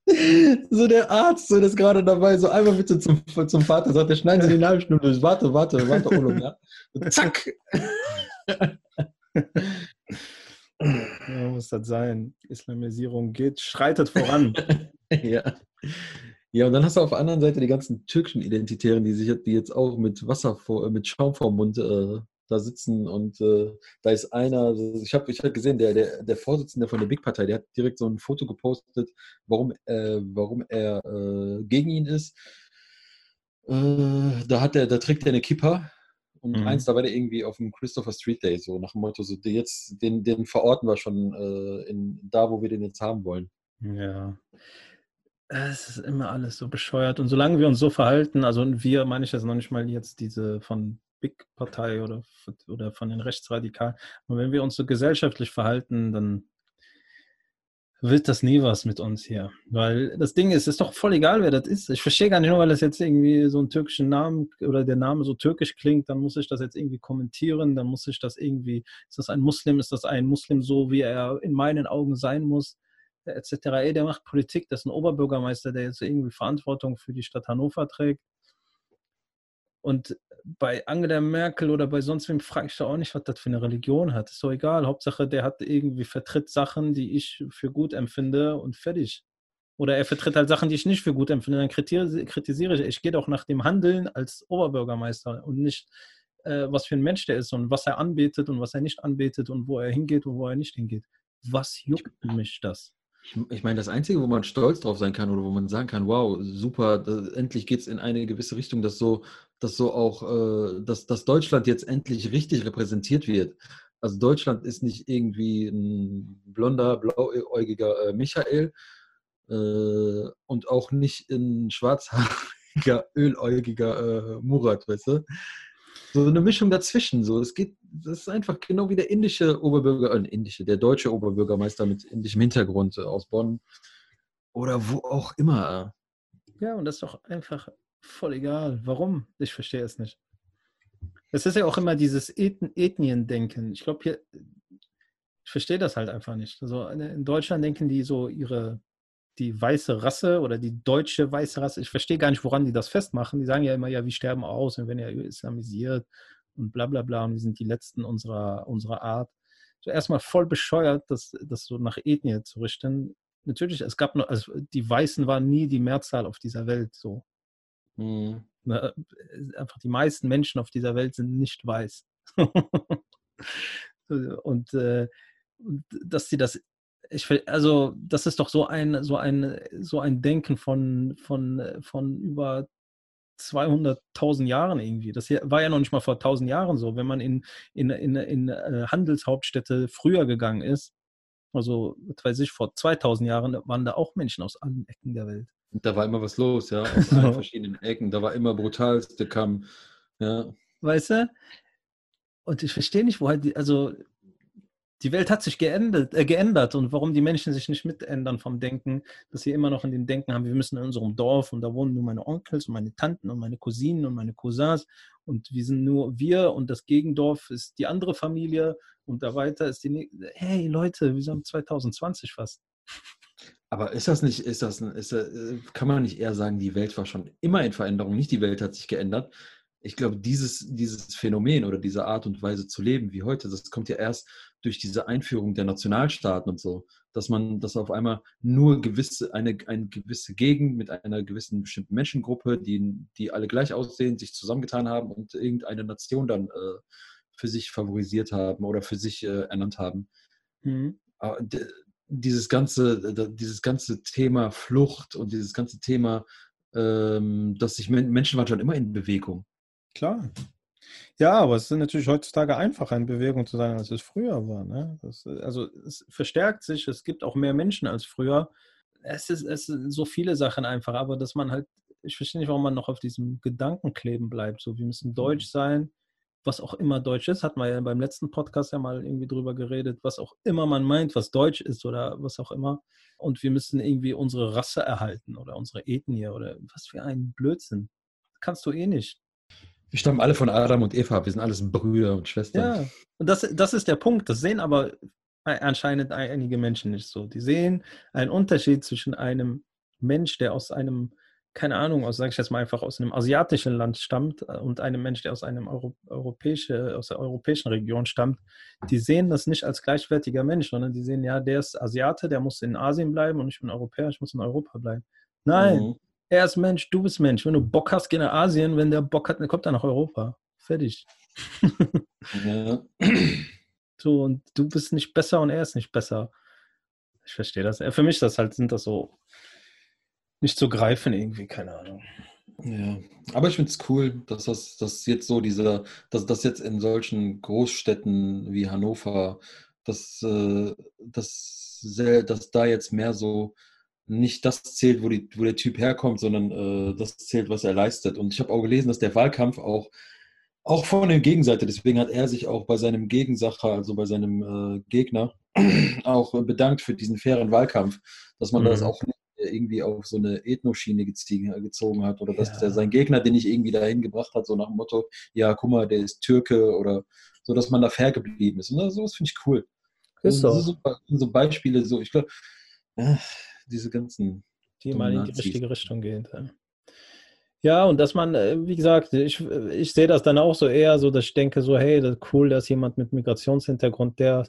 so der Arzt, so das gerade dabei, so einmal bitte zum, zum Vater, sagt er, schneiden Sie die Nabelschnur durch. Warte, warte, warte, Olum, ja. Und zack. Ja, muss das sein. Islamisierung geht, schreitet voran. ja. Ja, und dann hast du auf der anderen Seite die ganzen türkischen Identitären, die sich die jetzt auch mit Wasser vor, äh, mit Schaum vor Mund äh, da sitzen und äh, da ist einer, ich habe ich hab gesehen, der, der, der Vorsitzende von der Big-Partei, der hat direkt so ein Foto gepostet, warum, äh, warum er äh, gegen ihn ist. Äh, da hat er, da trägt er eine Kippa und mhm. eins, da war der irgendwie auf dem Christopher Street Day, so nach dem Motto, so jetzt, den, den verorten wir schon in, da, wo wir den jetzt haben wollen. Ja. Es ist immer alles so bescheuert. Und solange wir uns so verhalten, also wir meine ich jetzt noch nicht mal jetzt diese von Big-Partei oder, oder von den Rechtsradikalen, und wenn wir uns so gesellschaftlich verhalten, dann wird das nie was mit uns hier. Weil das Ding ist, es ist doch voll egal, wer das ist. Ich verstehe gar nicht nur, weil das jetzt irgendwie so einen türkischen Namen oder der Name so türkisch klingt, dann muss ich das jetzt irgendwie kommentieren, dann muss ich das irgendwie, ist das ein Muslim, ist das ein Muslim so, wie er in meinen Augen sein muss? Etc. Ey, der macht Politik, das ist ein Oberbürgermeister, der jetzt irgendwie Verantwortung für die Stadt Hannover trägt. Und bei Angela Merkel oder bei sonst wem frage ich da auch nicht, was das für eine Religion hat. Ist so egal. Hauptsache, der hat irgendwie vertritt Sachen, die ich für gut empfinde und fertig. Oder er vertritt halt Sachen, die ich nicht für gut empfinde. Dann kritisiere ich. Ich gehe doch nach dem Handeln als Oberbürgermeister und nicht, äh, was für ein Mensch der ist und was er anbetet und was er nicht anbetet und wo er hingeht und wo er nicht hingeht. Was juckt mich das? Ich, ich, meine, das Einzige, wo man stolz drauf sein kann oder wo man sagen kann, wow, super, da, endlich geht es in eine gewisse Richtung, dass so, dass so auch, äh, dass, dass Deutschland jetzt endlich richtig repräsentiert wird. Also Deutschland ist nicht irgendwie ein blonder, blauäugiger äh, Michael äh, und auch nicht ein schwarzhaariger, öläugiger äh, Murat, weißt du? So eine Mischung dazwischen. So, es geht, das ist einfach genau wie der indische Oberbürger, äh, indische, der deutsche Oberbürgermeister mit indischem Hintergrund äh, aus Bonn oder wo auch immer. Ja, und das ist doch einfach voll egal. Warum? Ich verstehe es nicht. Es ist ja auch immer dieses Eth Ethnien-Denken. Ich glaube, hier, ich verstehe das halt einfach nicht. Also in Deutschland denken die so ihre die weiße Rasse oder die deutsche weiße Rasse, ich verstehe gar nicht, woran die das festmachen. Die sagen ja immer, ja, wir sterben aus und werden ja islamisiert und bla bla bla und wir sind die Letzten unserer, unserer Art. So erstmal voll bescheuert, das, das so nach Ethnie zu richten. Natürlich, es gab nur, also die Weißen waren nie die Mehrzahl auf dieser Welt so. Mhm. Einfach die meisten Menschen auf dieser Welt sind nicht weiß. und äh, dass sie das ich will, also das ist doch so ein, so ein, so ein Denken von, von, von über 200.000 Jahren irgendwie. Das war ja noch nicht mal vor 1000 Jahren so. Wenn man in, in, in, in äh, Handelshauptstädte früher gegangen ist, also, was weiß ich, vor 2000 Jahren waren da auch Menschen aus allen Ecken der Welt. Da war immer was los, ja, aus allen verschiedenen Ecken. Da war immer brutalste Kamm, ja. Weißt du? Und ich verstehe nicht, woher die, also die Welt hat sich geändert, äh, geändert und warum die Menschen sich nicht mitändern vom Denken, dass sie immer noch in dem Denken haben, wir müssen in unserem Dorf und da wohnen nur meine Onkels und meine Tanten und meine Cousinen und meine Cousins und wir sind nur wir und das Gegendorf ist die andere Familie und da weiter ist die. Hey Leute, wir sind 2020 fast. Aber ist das nicht, ist das, ist, äh, kann man nicht eher sagen, die Welt war schon immer in Veränderung, nicht die Welt hat sich geändert, ich glaube, dieses, dieses Phänomen oder diese Art und Weise zu leben wie heute, das kommt ja erst durch diese Einführung der Nationalstaaten und so, dass man, dass auf einmal nur gewisse, eine, eine gewisse Gegend mit einer gewissen bestimmten Menschengruppe, die, die alle gleich aussehen, sich zusammengetan haben und irgendeine Nation dann äh, für sich favorisiert haben oder für sich äh, ernannt haben. Mhm. Dieses ganze, dieses ganze Thema Flucht und dieses ganze Thema, ähm, dass sich Menschen waren schon immer in Bewegung. Klar. Ja, aber es ist natürlich heutzutage einfacher, in Bewegung zu sein, als es früher war. Ne? Das, also es verstärkt sich, es gibt auch mehr Menschen als früher. Es, ist, es sind so viele Sachen einfach, aber dass man halt, ich verstehe nicht, warum man noch auf diesem Gedanken kleben bleibt. So, wir müssen deutsch mhm. sein, was auch immer deutsch ist, hat man ja beim letzten Podcast ja mal irgendwie drüber geredet, was auch immer man meint, was deutsch ist oder was auch immer. Und wir müssen irgendwie unsere Rasse erhalten oder unsere Ethnie oder was für ein Blödsinn. Kannst du eh nicht. Wir stammen alle von Adam und Eva, wir sind alles Brüder und Schwestern. Ja, und das, das ist der Punkt. Das sehen aber anscheinend einige Menschen nicht so. Die sehen einen Unterschied zwischen einem Mensch, der aus einem, keine Ahnung, aus, sage ich jetzt mal einfach, aus einem asiatischen Land stammt äh, und einem Mensch, der aus einem Euro, europäische, aus der europäischen Region stammt. Die sehen das nicht als gleichwertiger Mensch, sondern die sehen, ja, der ist Asiate, der muss in Asien bleiben und ich bin Europäer, ich muss in Europa bleiben. Nein, mhm. Er ist Mensch, du bist Mensch. Wenn du Bock hast, geh nach Asien. Wenn der Bock hat, dann kommt er nach Europa. Fertig. ja. So, und du bist nicht besser und er ist nicht besser. Ich verstehe das. Für mich das halt, sind das so nicht zu greifen irgendwie, keine Ahnung. Ja, aber ich finde es cool, dass das dass jetzt so dieser, dass das jetzt in solchen Großstädten wie Hannover, dass, äh, dass, dass da jetzt mehr so nicht das zählt, wo, die, wo der Typ herkommt, sondern äh, das zählt, was er leistet. Und ich habe auch gelesen, dass der Wahlkampf auch, auch von der Gegenseite, deswegen hat er sich auch bei seinem Gegensacher, also bei seinem äh, Gegner, auch bedankt für diesen fairen Wahlkampf, dass man mhm. das auch nicht irgendwie auf so eine Ethnoschiene gezogen hat oder dass ja. der, sein Gegner, den ich irgendwie dahin gebracht hat, so nach dem Motto, ja, guck mal, der ist Türke oder so, dass man da fair geblieben ist. Und das, sowas finde ich cool. Ist so. Das sind so Beispiele, so, ich glaube, äh, diese ganzen. Die mal in die richtige Richtung gehen. Ja, und dass man, äh, wie gesagt, ich, ich sehe das dann auch so eher so, dass ich denke so, hey, das ist cool, dass jemand mit Migrationshintergrund, der,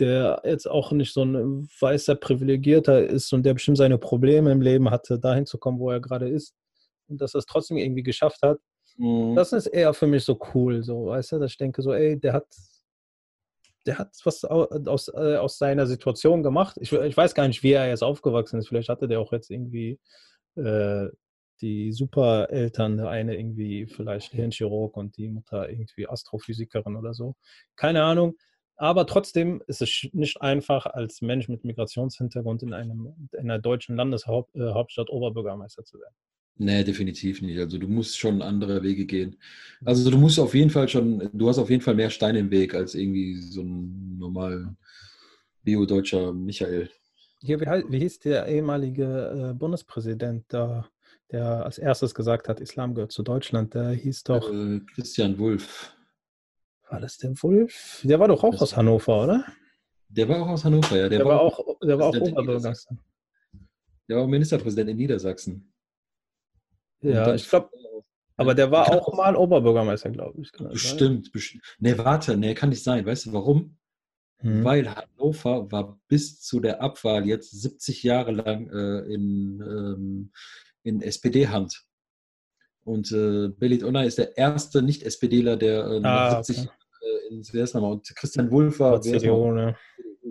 der jetzt auch nicht so ein weißer Privilegierter ist und der bestimmt seine Probleme im Leben hatte, dahin zu kommen, wo er gerade ist und dass er es trotzdem irgendwie geschafft hat. Mhm. Das ist eher für mich so cool, so, weißt du, dass ich denke so, ey, der hat der hat was aus, äh, aus seiner Situation gemacht. Ich, ich, weiß gar nicht, wie er jetzt aufgewachsen ist. Vielleicht hatte der auch jetzt irgendwie äh, die Supereltern, der eine irgendwie vielleicht Hirnchirurg und die Mutter irgendwie Astrophysikerin oder so. Keine Ahnung. Aber trotzdem ist es nicht einfach, als Mensch mit Migrationshintergrund in, einem, in einer deutschen Landeshauptstadt äh, Oberbürgermeister zu werden. Nee, definitiv nicht. Also du musst schon andere Wege gehen. Also du musst auf jeden Fall schon, du hast auf jeden Fall mehr Steine im Weg als irgendwie so ein normal bio-deutscher Michael. Hier, wie, wie hieß der ehemalige äh, Bundespräsident, der, der als erstes gesagt hat, Islam gehört zu Deutschland? Der hieß doch. Äh, Christian Wulff. War das der Wulff? Der war doch auch das aus Hannover, oder? Der war auch aus Hannover, ja. Der, der war, war, auch, der war auch Oberbürgermeister. Der war auch Ministerpräsident in Niedersachsen. Ja, ich glaube, aber der war auch mal Oberbürgermeister, glaube ich. Bestimmt, bestimmt. Nee, warte, nee, kann nicht sein. Weißt du warum? Hm. Weil Hannover war bis zu der Abwahl jetzt 70 Jahre lang äh, in, ähm, in SPD-Hand. Und äh, Belit Unna ist der erste Nicht-SPDler, der äh, ah, 70 okay. äh, ins ist nochmal? Und Christian Wulff war. CDU, ne?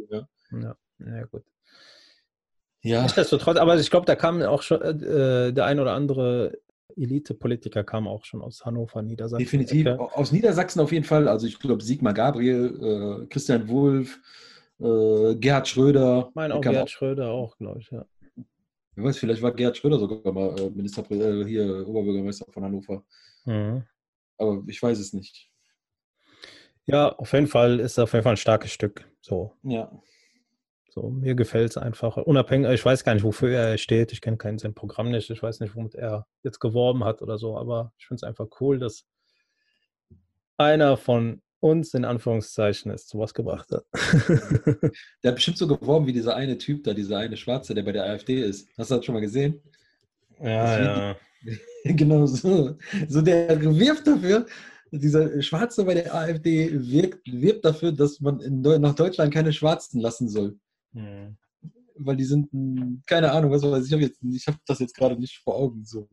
Ja. ja. Ja, gut. Ja. Nichtsdestotrotz, aber ich glaube, da kam auch schon äh, der ein oder andere Elite-Politiker kam auch schon aus Hannover, Niedersachsen. Definitiv. Okay. Aus Niedersachsen auf jeden Fall. Also ich glaube Sigmar Gabriel, äh, Christian Wulff, äh, Gerhard Schröder. Ich meine auch Gerhard auch, Schröder auch, glaube ich, ja. Wer weiß, vielleicht war Gerhard Schröder sogar mal äh, Ministerpräsident, äh, hier Oberbürgermeister von Hannover. Mhm. Aber ich weiß es nicht. Ja, auf jeden Fall ist auf jeden Fall ein starkes Stück. So. Ja. So, mir gefällt es einfach. Unabhängig, ich weiß gar nicht, wofür er steht. Ich kenne kein sein Programm nicht. Ich weiß nicht, womit er jetzt geworben hat oder so, aber ich finde es einfach cool, dass einer von uns in Anführungszeichen es zu was gebracht hat. Der hat bestimmt so geworben wie dieser eine Typ da, dieser eine Schwarze, der bei der AfD ist. Hast du das schon mal gesehen? Ja, ja. genau so. So der wirft dafür, dieser Schwarze bei der AfD wirkt, wirbt dafür, dass man in, nach Deutschland keine Schwarzen lassen soll. Hm. Weil die sind, keine Ahnung, was weiß ich, habe hab das jetzt gerade nicht vor Augen so.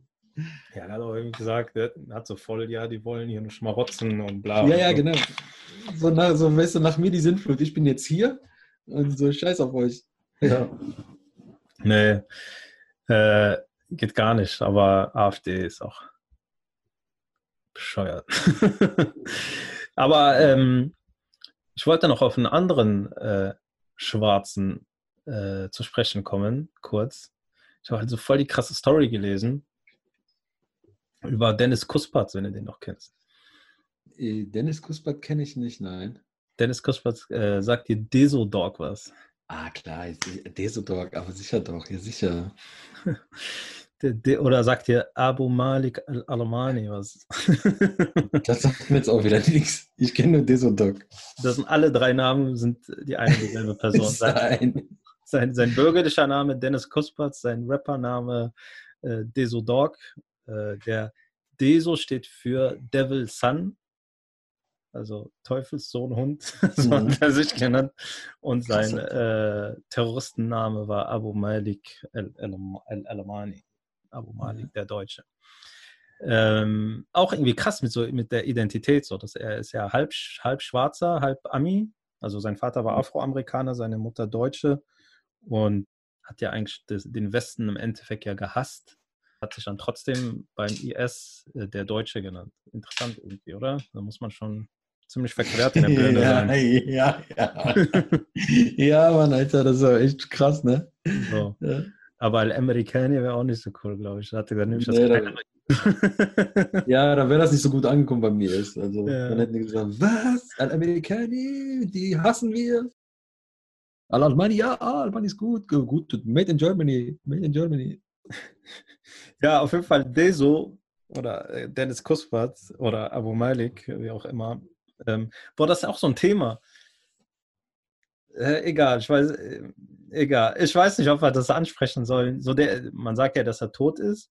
Ja, er hat auch irgendwie gesagt, er hat so voll, ja, die wollen hier nur schmarotzen und bla. Ja, ja, so. genau. So, nach, so, weißt du, nach mir die Sintflut, ich bin jetzt hier und so, scheiß auf euch. Ja. Nee, äh, geht gar nicht, aber AfD ist auch bescheuert. aber ähm, ich wollte noch auf einen anderen äh, Schwarzen äh, zu sprechen kommen, kurz. Ich habe halt so voll die krasse Story gelesen über Dennis Kuspert, wenn du den noch kennst. Äh, Dennis Kuspert kenne ich nicht, nein. Dennis Kuspert äh, sagt dir Desodog was. Ah, klar, Desodog, aber sicher doch, ja sicher. De, de, oder sagt dir Abu Malik Al-Almani was? das sagt mir jetzt auch wieder nichts. Ich kenne nur Desodog. Das sind alle drei Namen, sind die eine dieselbe Person. Sein, sein, sein, bürgerlicher Name Dennis Kuspert, sein Rappername äh, Desodog. Äh, der Deso steht für Devil Son, also Teufelssohn Hund, so hat mhm. er sich genannt. Und sein äh, Terroristenname war Abu Malik Al-Almani. Abu Malik, der Deutsche. Ähm, auch irgendwie krass mit, so, mit der Identität, so dass er ist ja halb, halb Schwarzer, halb Ami. Also sein Vater war mhm. Afroamerikaner, seine Mutter Deutsche und hat ja eigentlich den Westen im Endeffekt ja gehasst. Hat sich dann trotzdem beim IS äh, der Deutsche genannt. Interessant irgendwie, oder? Da muss man schon ziemlich verkehrt in der Bilder ja, sein. Ja, ja. ja, Mann, Alter, das ist ja echt krass, ne? So. Ja. Aber Al-Amerikaner wäre auch nicht so cool, glaube ich. Da hatte dann nämlich nee, das Ja, da wäre das nicht so gut angekommen bei mir. Ist. Also, ja. dann hätten die gesagt, was? Al-Amerikaner, die hassen wir. Al-Almani, ja, Almani ist gut, gut, made in Germany, made in Germany. Ja, auf jeden Fall Deso oder äh, Dennis Kuspert oder Abu Malik, wie auch immer. Ähm, boah, das ist auch so ein Thema. Äh, egal, ich weiß, äh, egal. Ich weiß nicht, ob wir das ansprechen sollen. So der, man sagt ja, dass er tot ist.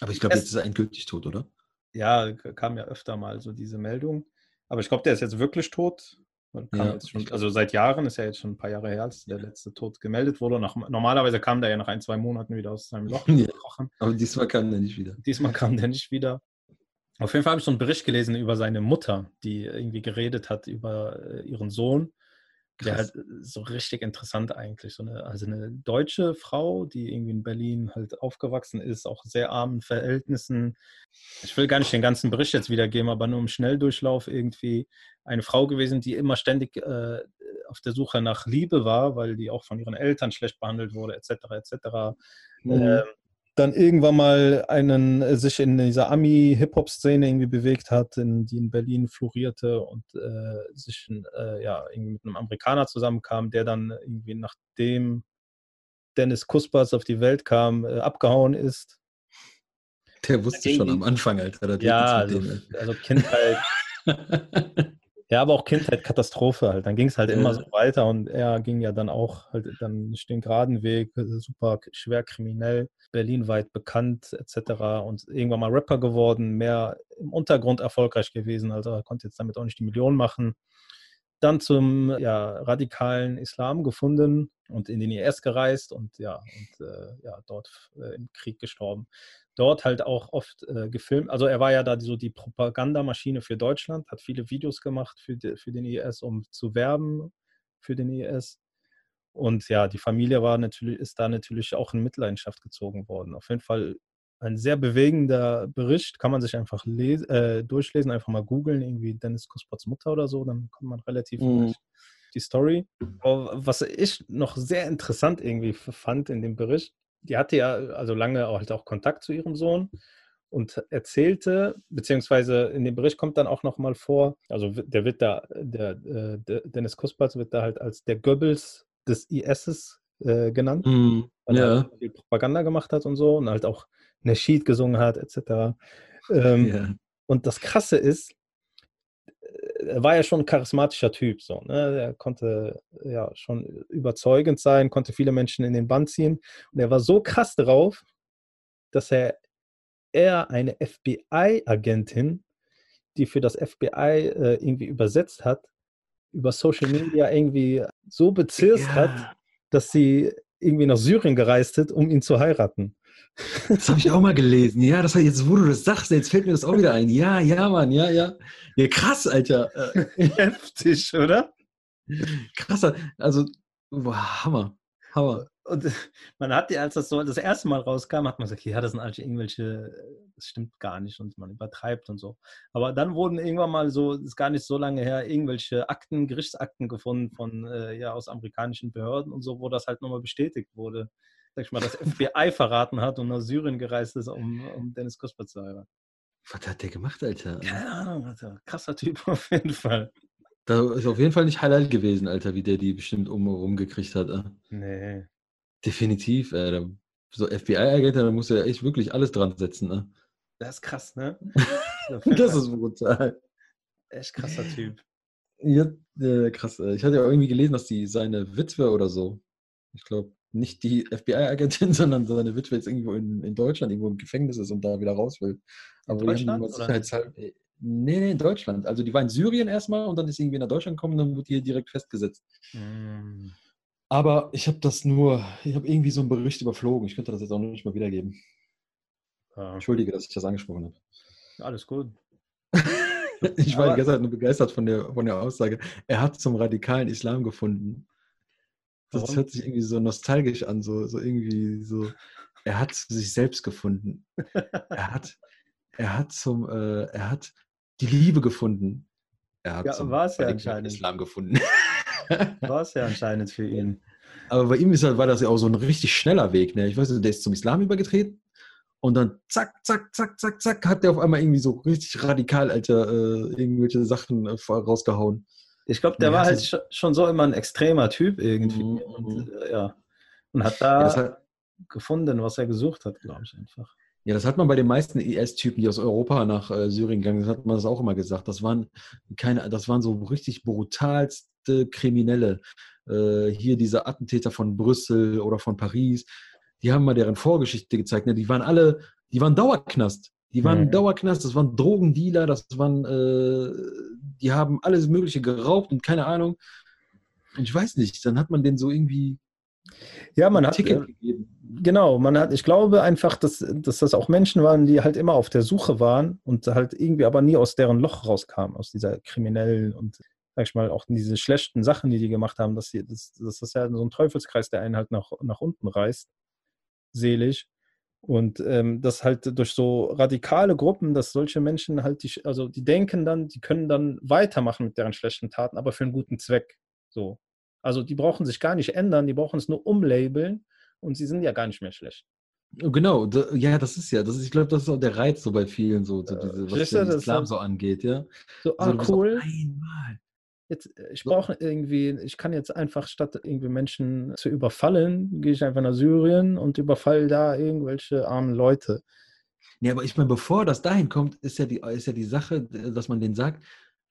Aber ich glaube, jetzt ist er endgültig tot, oder? Ja, kam ja öfter mal so diese Meldung. Aber ich glaube, der ist jetzt wirklich tot. Ja, schon, also seit Jahren ist ja jetzt schon ein paar Jahre her, als der letzte Tod gemeldet wurde. Nach, normalerweise kam der ja nach ein, zwei Monaten wieder aus seinem Loch ja, Aber diesmal kam der nicht wieder. Diesmal kam der nicht wieder. Auf jeden Fall habe ich so einen Bericht gelesen über seine Mutter, die irgendwie geredet hat über äh, ihren Sohn der halt so richtig interessant eigentlich. So eine, also eine deutsche Frau, die irgendwie in Berlin halt aufgewachsen ist, auch sehr armen Verhältnissen. Ich will gar nicht den ganzen Bericht jetzt wiedergeben, aber nur im Schnelldurchlauf irgendwie eine Frau gewesen, die immer ständig äh, auf der Suche nach Liebe war, weil die auch von ihren Eltern schlecht behandelt wurde, etc. etc. Mhm. Ähm, dann irgendwann mal einen äh, sich in dieser Ami-Hip-Hop-Szene irgendwie bewegt hat, in, die in Berlin florierte und äh, sich äh, ja, irgendwie mit einem Amerikaner zusammenkam, der dann irgendwie nachdem Dennis Kuspers auf die Welt kam, äh, abgehauen ist. Der wusste schon am Anfang, Alter. Ja, also, also Kindheit. Ja, aber auch Kindheit Katastrophe halt. Dann ging es halt immer so weiter und er ging ja dann auch halt dann den geraden Weg, äh, super schwer kriminell, berlinweit bekannt etc. und irgendwann mal Rapper geworden, mehr im Untergrund erfolgreich gewesen, also er konnte jetzt damit auch nicht die Millionen machen. Dann zum ja, radikalen Islam gefunden und in den IS gereist und ja, und, äh, ja dort äh, im Krieg gestorben dort halt auch oft äh, gefilmt. Also er war ja da so die Propagandamaschine für Deutschland, hat viele Videos gemacht für, die, für den IS, um zu werben für den IS. Und ja, die Familie war natürlich, ist da natürlich auch in Mitleidenschaft gezogen worden. Auf jeden Fall ein sehr bewegender Bericht, kann man sich einfach äh, durchlesen, einfach mal googeln, irgendwie Dennis Kuspots Mutter oder so, dann kommt man relativ mhm. die Story. Aber was ich noch sehr interessant irgendwie fand in dem Bericht, die hatte ja also lange auch, halt auch Kontakt zu ihrem Sohn. und erzählte, beziehungsweise in dem Bericht kommt dann auch nochmal vor, also der wird da, der, äh, der Dennis Kuspers wird da halt als der Goebbels des ISs äh, genannt, mm, weil ja. er viel Propaganda gemacht hat und so und halt auch Nasheed gesungen hat, etc. Ähm, ja. Und das Krasse ist, er war ja schon ein charismatischer Typ, so, ne? Er konnte ja schon überzeugend sein, konnte viele Menschen in den Bann ziehen. Und er war so krass drauf, dass er, er eine FBI-Agentin, die für das FBI äh, irgendwie übersetzt hat, über Social Media irgendwie so bezirzt hat, Ja. dass sie irgendwie nach Syrien gereist ist, um ihn zu heiraten. Das habe ich auch mal gelesen. Ja, das hat jetzt, wo du das sagst, jetzt fällt mir das auch wieder ein. Ja, ja, Mann, ja, ja. Ja, krass, Alter. Heftig, oder? krasser. Also, boah, Hammer. Hammer. Und man hat die, als das so das erste Mal rauskam, hat man gesagt, ja, das sind eigentlich irgendwelche, das stimmt gar nicht und man übertreibt und so. Aber dann wurden irgendwann mal so, das ist gar nicht so lange her, irgendwelche Akten, Gerichtsakten gefunden von, äh, ja, aus amerikanischen Behörden und so, wo das halt nochmal bestätigt wurde. Sag ich mal, das FBI verraten hat und nach Syrien gereist ist, um, um Dennis Kusper zu heiraten. Was hat der gemacht, Alter? Keine Ahnung, Alter. Krasser Typ auf jeden Fall. Da ist auf jeden Fall nicht halal gewesen, Alter, wie der die bestimmt um rumgekriegt hat. äh. Nee. Definitiv. Da- So FBI-Agenten, da muss er echt wirklich alles dran setzen. Ne? Das ist krass, ne? Das ist brutal. echt krasser Typ. Ja, äh, krass. äh, Ich hatte ja irgendwie gelesen, dass die seine Witwe oder so, ich glaube, nicht die FBI-Agentin, sondern seine Witwe jetzt irgendwo in, in Deutschland, irgendwo im Gefängnis ist und da wieder raus will. Aber die haben die Deutschland, mal oder? sicherheitshalber. äh, Nee, nee, in Deutschland. Also die war in Syrien erstmal und dann ist sie irgendwie nach Deutschland gekommen und dann wurde die hier direkt festgesetzt. Mm. Aber ich habe das nur, ich habe irgendwie so einen Bericht überflogen. Ich könnte das jetzt auch nicht mal wiedergeben. Ja, Entschuldige, dass ich das angesprochen habe. alles gut. Ich war gestern nur begeistert von der, von der Aussage. Er hat zum radikalen Islam gefunden. Das Warum? hört sich irgendwie so nostalgisch an, so, so irgendwie so. Er hat sich selbst gefunden. Er hat, er hat zum, äh, er hat die Liebe gefunden. Er hat Ja, zum ja anscheinend. Islam gefunden. War es ja anscheinend für ihn. Aber bei ihm ist, halt- war das ja auch so ein richtig schneller Weg. Ne? Ich weiß nicht, der ist zum Islam übergetreten und dann zack, zack, zack, zack, zack, hat der auf einmal irgendwie so richtig radikal, Alter, äh, irgendwelche Sachen äh, rausgehauen. Ich glaube, der Ja, war halt schon so immer ein extremer Typ irgendwie. Mhm, Und, mhm. äh, ja. Und hat Ja, da das hat, gefunden, was er gesucht hat, glaube ich einfach. Ja, das hat man bei den meisten IS-Typen, die aus Europa nach äh, Syrien gegangen sind, hat man das auch immer gesagt. Das waren keine, das waren so richtig brutalste Kriminelle. Äh, hier diese Attentäter von Brüssel oder von Paris, die haben mal deren Vorgeschichte gezeigt. Ne? Die waren alle, die waren Dauerknast. Die waren Mhm. Dauerknast, das waren Drogendealer, das waren, äh, die haben alles Mögliche geraubt und keine Ahnung. Und ich weiß nicht, dann hat man denen so irgendwie Ja, man ein hat, Ticket äh, gegeben. genau, man hat, ich glaube einfach, dass, dass das auch Menschen waren, die halt immer auf der Suche waren und halt irgendwie aber nie aus deren Loch rauskamen, aus dieser kriminellen und, sag ich mal, auch diese schlechten Sachen, die die gemacht haben, dass, sie, dass, dass das ja so ein Teufelskreis, der einen halt nach, nach unten reißt, selig. Und ähm, das halt durch so radikale Gruppen, dass solche Menschen halt, die, also die denken dann, die können dann weitermachen mit deren schlechten Taten, aber für einen guten Zweck. So. Also die brauchen sich gar nicht ändern, die brauchen es nur umlabeln und sie sind ja gar nicht mehr schlecht. Genau, da, ja, das ist ja, das ist, ich glaube, das ist auch der Reiz so bei vielen, so, so Äh, diese, was den Islam so angeht, ja. So, So, ah, auf cool. Einmal. Jetzt, äh, ich brauche irgendwie, ich kann jetzt einfach, statt irgendwie Menschen zu überfallen, gehe ich einfach nach Syrien und überfall da irgendwelche armen Leute. Nee, aber ich meine, bevor das dahin kommt, ist ja, die, ist ja die Sache, dass man denen sagt,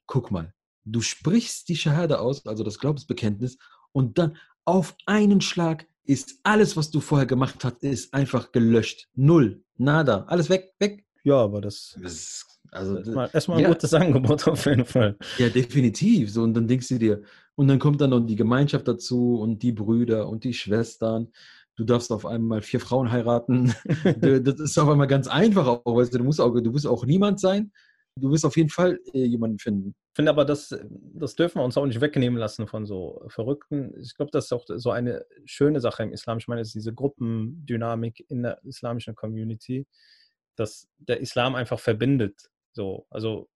guck mal, du sprichst die Schahade aus, also das Glaubensbekenntnis, und dann auf einen Schlag ist alles, was du vorher gemacht hast, ist einfach gelöscht. Null, nada, alles weg, weg. Ja, aber das Das ist, also, erstmal erstmal ein ja. gutes Angebot auf jeden Fall. Ja, definitiv. So, und dann denkst du dir, und dann kommt dann noch die Gemeinschaft dazu und die Brüder und die Schwestern. Du darfst auf einmal vier Frauen heiraten. Das ist auf einmal ganz einfach auch, weißt du, du musst auch, du musst auch niemand sein. Du wirst auf jeden Fall äh, jemanden finden. Ich finde aber, das, das dürfen wir uns auch nicht wegnehmen lassen von so Verrückten. Ich glaube, das ist auch so eine schöne Sache im Islam. Ich meine, es ist diese Gruppendynamik in der islamischen Community, dass der Islam einfach verbindet. So, also,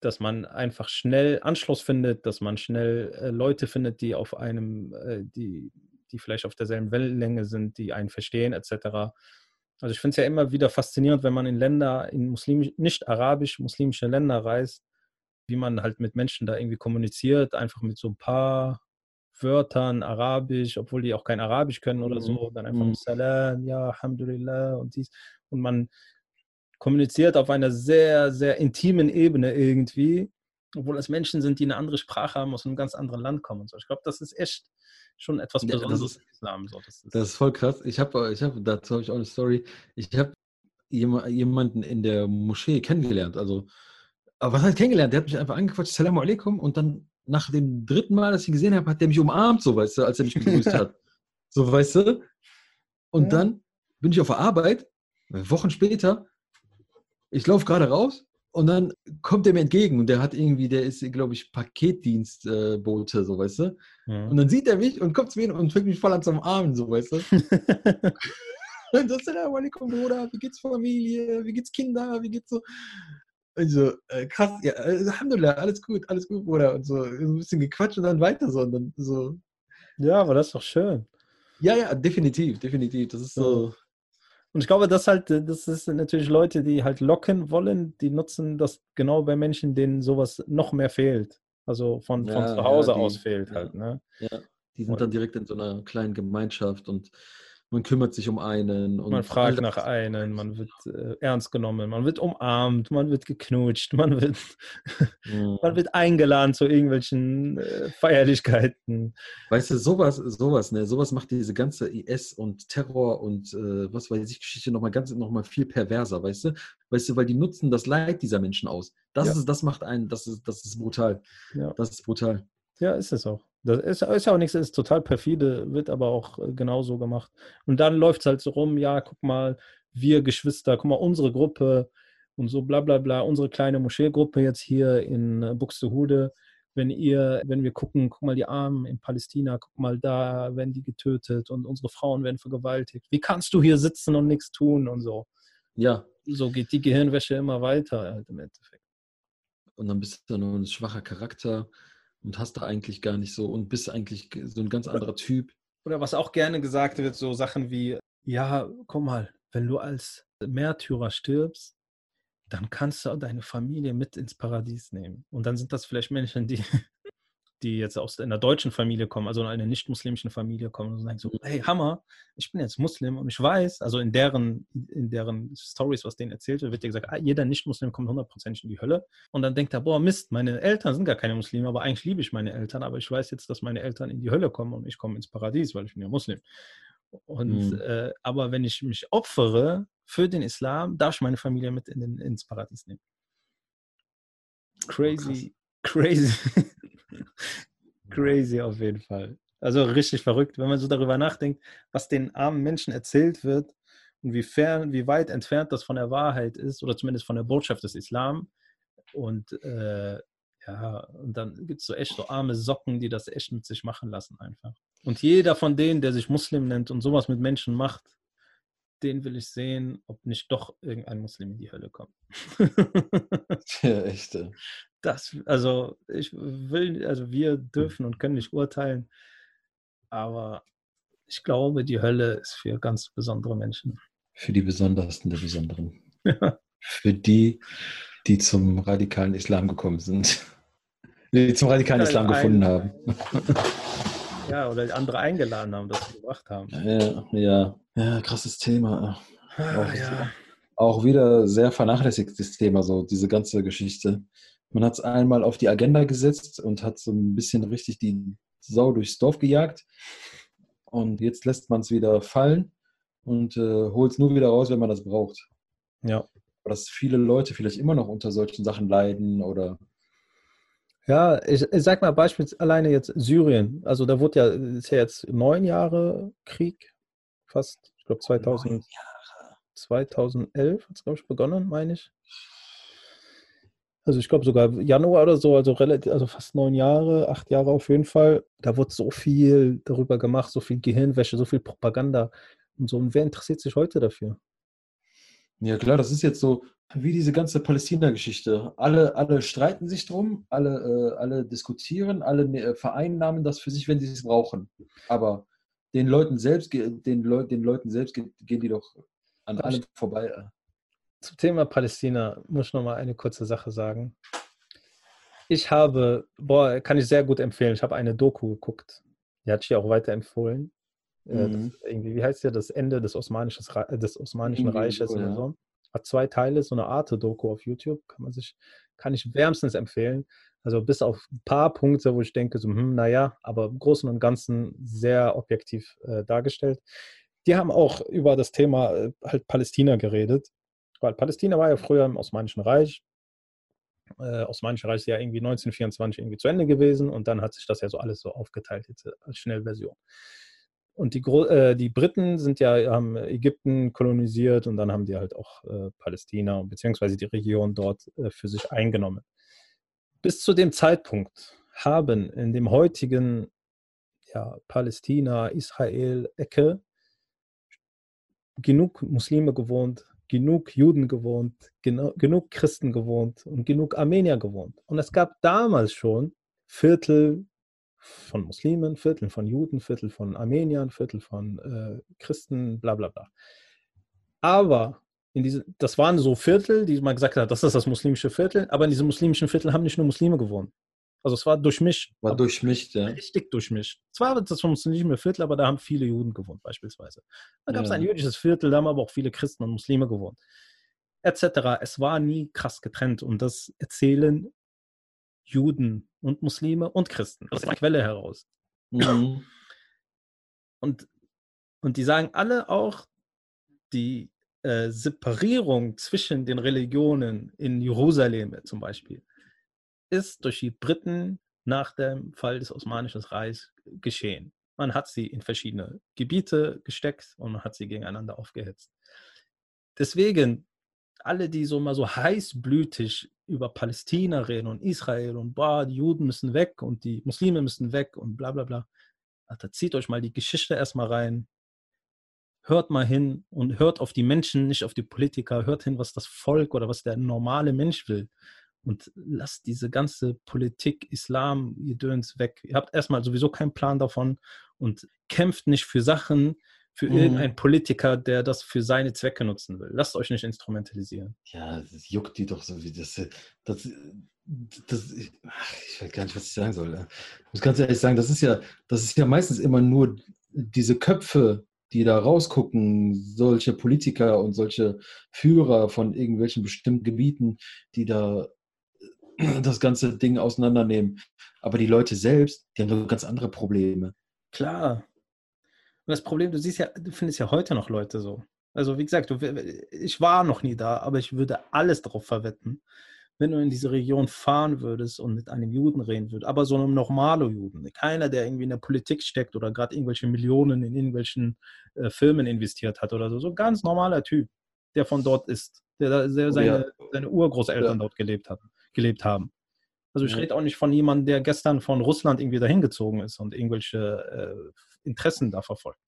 dass man einfach schnell Anschluss findet, dass man schnell äh, Leute findet, die auf einem, äh, die, die vielleicht auf derselben Wellenlänge sind, die einen verstehen, etc. Also ich finde es ja immer wieder faszinierend, wenn man in Länder, in muslimisch, nicht arabisch, muslimische Länder reist, wie man halt mit Menschen da irgendwie kommuniziert, einfach mit so ein paar Wörtern, Arabisch, obwohl die auch kein Arabisch können oder so, Mhm. dann einfach Mhm. Salam, ja, Alhamdulillah und dies. Und man kommuniziert auf einer sehr, sehr intimen Ebene irgendwie, obwohl es Menschen sind, die eine andere Sprache haben, aus einem ganz anderen Land kommen und so. Ich glaube, das ist echt schon etwas Ja, das Besonderes ist- Islam. So. Das ist, Das ist voll krass. Ich habe, ich hab, dazu habe ich auch eine Story. Ich habe jema- jemanden in der Moschee kennengelernt. Also, aber was heißt kennengelernt? Der hat mich einfach angequatscht, Salam alaikum. Und dann nach dem dritten Mal, dass ich ihn gesehen habe, hat der mich umarmt, so weißt du, als er mich begrüßt hat. So weißt du. Und Ja. dann bin ich auf der Arbeit, Wochen später, ich laufe gerade raus und dann kommt er mir entgegen und der hat irgendwie, der ist, glaube ich, Paketdienstbote, so weißt du. Ja. Und dann sieht er mich und kommt zu mir und fängt mich voll an zum Armen, so weißt du. Und so, Salam alaikum, Bruder, wie geht's Familie, wie geht's Kinder, wie geht's so? Und so, äh, krass, ja, äh, Alhamdulillah, alles gut, alles gut, Bruder. Und so ein bisschen gequatscht und dann weiter so. Und dann so, ja, aber das ist doch schön. ja, ja, definitiv, definitiv. Das ist so, Und ich glaube, das halt, das ist natürlich Leute, die halt locken wollen, die nutzen das genau bei Menschen, denen sowas noch mehr fehlt. Also von, von Ja, zu ja, Hause die- aus fehlt ja. halt, ne? die sind dann direkt in so einer kleinen Gemeinschaft und man kümmert sich um einen. Und Man fragt nach einem, man wird äh, ernst genommen, man wird umarmt, man wird geknutscht, man wird, Mhm. man wird eingeladen zu irgendwelchen äh, Feierlichkeiten. Weißt du, sowas, sowas, ne, sowas macht diese ganze IS und Terror und äh, was weiß ich, Geschichte nochmal ganz, nochmal viel perverser, weißt du? Weißt du, weil die nutzen das Leid dieser Menschen aus. Das Ja. ist, das macht einen, das ist, das ist brutal. Ja. Das ist brutal. Ja, ist es auch. Das ist, ist ja auch nichts, ist total perfide, wird aber auch äh, genauso gemacht. Und dann läuft es halt so rum, ja, guck mal, wir Geschwister, guck mal, unsere Gruppe und so bla bla bla, unsere kleine Moscheegruppe jetzt hier in äh, Buxtehude, wenn ihr, wenn wir gucken, guck mal, die Armen in Palästina, guck mal, da werden die getötet und unsere Frauen werden vergewaltigt. Wie kannst du hier sitzen und nichts tun und so? Ja. So geht die Gehirnwäsche immer weiter halt im Endeffekt. Und dann bist du nur ein schwacher Charakter und hast da eigentlich gar nicht so und bist eigentlich so ein ganz anderer Typ. Oder was auch gerne gesagt wird, so Sachen wie, ja, guck mal, wenn du als Märtyrer stirbst, dann kannst du deine Familie mit ins Paradies nehmen. Und dann sind das vielleicht Menschen, die, die jetzt aus einer deutschen Familie kommen, also in einer nicht-muslimischen Familie kommen und sagen so, hey, Hammer, ich bin jetzt Muslim und ich weiß, also in deren, in deren Stories, was denen erzählt wird, wird dir gesagt, ah, jeder Nicht-Muslim kommt hundertprozentig in die Hölle. Und dann denkt er, boah, Mist, meine Eltern sind gar keine Muslime, aber eigentlich liebe ich meine Eltern, aber ich weiß jetzt, dass meine Eltern in die Hölle kommen und ich komme ins Paradies, weil ich bin ja Muslim. Und Mhm. äh, aber wenn ich mich opfere für den Islam, darf ich meine Familie mit in den, ins Paradies nehmen. Crazy, crazy, crazy auf jeden Fall. Also richtig verrückt, wenn man so darüber nachdenkt, was den armen Menschen erzählt wird und wie fern, wie weit entfernt das von der Wahrheit ist oder zumindest von der Botschaft des Islam. Und äh, ja, und dann gibt es so echt so arme Socken, die das echt mit sich machen lassen einfach. Und jeder von denen, der sich Muslim nennt und sowas mit Menschen macht, den will ich sehen, ob nicht doch irgendein Muslim in die Hölle kommt. Ja, echt. äh. Das, also ich will, also wir dürfen und können nicht urteilen, aber ich glaube, die Hölle ist für ganz besondere Menschen. Für die Besondersten der Besonderen. Für die, die zum radikalen Islam gekommen sind. Die zum radikalen Ja, Islam ein- gefunden haben. Ja, oder andere eingeladen haben, das gebracht haben. Ja, ja. Ja, krasses Thema. Ah, Auch, ja. auch wieder sehr vernachlässigtes Thema, so diese ganze Geschichte. Man hat es einmal auf die Agenda gesetzt und hat so ein bisschen richtig die Sau durchs Dorf gejagt. Und jetzt lässt man es wieder fallen und äh, holt es nur wieder raus, wenn man das braucht. ja. Dass viele Leute vielleicht immer noch unter solchen Sachen leiden oder Ja, ich, ich sag mal beispielsweise alleine jetzt Syrien. Also da wurde ja, ist ja jetzt neun Jahre Krieg, fast. Ich glaube 2000, 2011 hat es, glaube ich, begonnen, meine ich. Also ich glaube sogar Januar oder so, also relativ, also fast neun Jahre, acht Jahre auf jeden Fall. Da wurde so viel darüber gemacht, so viel Gehirnwäsche, so viel Propaganda und so. Und wer interessiert sich heute dafür? Ja, klar, das ist jetzt so wie diese ganze Palästina-Geschichte. Alle, alle streiten sich drum, alle, äh, alle diskutieren, alle ne- vereinnahmen das für sich, wenn sie es brauchen. Aber den Leuten selbst, den, Leu den Leuten selbst ge- gehen die doch an allem vorbei. Zum Thema Palästina muss ich noch mal eine kurze Sache sagen. Ich habe, boah, kann ich sehr gut empfehlen. Ich habe eine Doku geguckt. Die hatte ich ja auch weiterempfohlen. Äh, mhm. irgendwie, wie heißt der? Das Ende des, Osmanischen, des Osmanischen Reiches oder so. Hat zwei Teile, so eine Art Doku auf YouTube. Kann man sich, kann ich wärmstens empfehlen. Also bis auf ein paar Punkte, wo ich denke, so, hm, naja, aber im Großen und Ganzen sehr objektiv äh, dargestellt. Die haben auch über das Thema äh, halt Palästina geredet. Weil Palästina war ja früher im Osmanischen Reich. Äh, Osmanische Reich ist ja irgendwie 1924 irgendwie zu Ende gewesen und dann hat sich das ja so alles so aufgeteilt jetzt äh, als Schnellversion. Und die, äh, die Briten sind ja, haben Ägypten kolonisiert und dann haben die halt auch äh, Palästina beziehungsweise die Region dort äh, für sich eingenommen. Bis zu dem Zeitpunkt haben in dem heutigen ja, Palästina, Israel-Ecke genug Muslime gewohnt, genug Juden gewohnt, genu genug Christen gewohnt und genug Armenier gewohnt. Und es gab damals schon Viertel von Muslimen, Viertel von Juden, Viertel von Armeniern, Viertel von äh, Christen, bla bla bla. Aber in diese, das waren so Viertel, die man gesagt hat, das ist das muslimische Viertel, aber in diesem muslimischen Viertel haben nicht nur Muslime gewohnt. Also es war durchmischt. War durchmischt, ja. Richtig durchmischt. Zwar war das muslimische Viertel, aber da haben viele Juden gewohnt beispielsweise. Dann gab es ja. ein jüdisches Viertel, da haben aber auch viele Christen und Muslime gewohnt. Etc. Es war nie krass getrennt und das erzählen Juden und Muslime und Christen aus der Quelle heraus. Mhm. Und, und die sagen alle auch, die äh, Separierung zwischen den Religionen in Jerusalem zum Beispiel ist durch die Briten nach dem Fall des Osmanischen Reichs geschehen. Man hat sie in verschiedene Gebiete gesteckt und man hat sie gegeneinander aufgehetzt. Deswegen, alle, die so mal so heißblütig über Palästina reden und Israel und boah, die Juden müssen weg und die Muslime müssen weg und bla bla bla. Alter, zieht euch mal die Geschichte erstmal rein. Hört mal hin und hört auf die Menschen, nicht auf die Politiker. Hört hin, was das Volk oder was der normale Mensch will. Und lasst diese ganze Politik, Islam, ihr Döns weg. Ihr habt erstmal sowieso keinen Plan davon und kämpft nicht für Sachen, für mhm. irgendeinen Politiker, der das für seine Zwecke nutzen will. Lasst euch nicht instrumentalisieren. Ja, das juckt die doch so wie das. das, das ich, ich weiß gar nicht, was ich sagen soll. Ich muss ganz ehrlich sagen, das ist ja, das ist ja meistens immer nur diese Köpfe, die da rausgucken, solche Politiker und solche Führer von irgendwelchen bestimmten Gebieten, die da das ganze Ding auseinandernehmen. Aber die Leute selbst, die haben so ganz andere Probleme. Klar, und das Problem, du siehst ja, du findest ja heute noch Leute so. Also wie gesagt, du, ich war noch nie da, aber ich würde alles darauf verwetten, wenn du in diese Region fahren würdest und mit einem Juden reden würdest, aber so einem normalen Juden, keiner, der irgendwie in der Politik steckt oder gerade irgendwelche Millionen in irgendwelchen äh, Firmen investiert hat oder so, so ein ganz normaler Typ, der von dort ist, der, der seine, ja. seine Urgroßeltern ja. dort gelebt, hat, gelebt haben. Also ich rede auch nicht von jemandem, der gestern von Russland irgendwie dahin gezogen ist und irgendwelche äh, Interessen da verfolgt.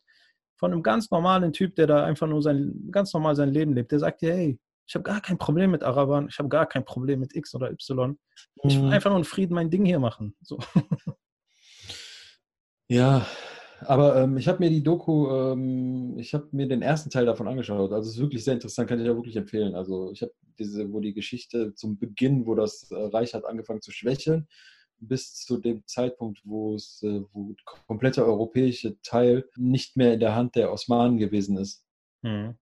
Von einem ganz normalen Typ, der da einfach nur sein, ganz normal sein Leben lebt, der sagt dir, hey, ich habe gar kein Problem mit Arabern, ich habe gar kein Problem mit X oder Y. Ich will mhm. einfach nur in Frieden mein Ding hier machen. So. Ja, aber ähm, ich habe mir die Doku, ähm, ich habe mir den ersten Teil davon angeschaut. Also es ist wirklich sehr interessant, kann ich ja wirklich empfehlen. Also ich habe diese, wo die Geschichte zum Beginn, wo das äh, Reich hat angefangen zu schwächeln, bis zu dem Zeitpunkt, wo es, äh, wo der komplette europäische Teil nicht mehr in der Hand der Osmanen gewesen ist. Mhm.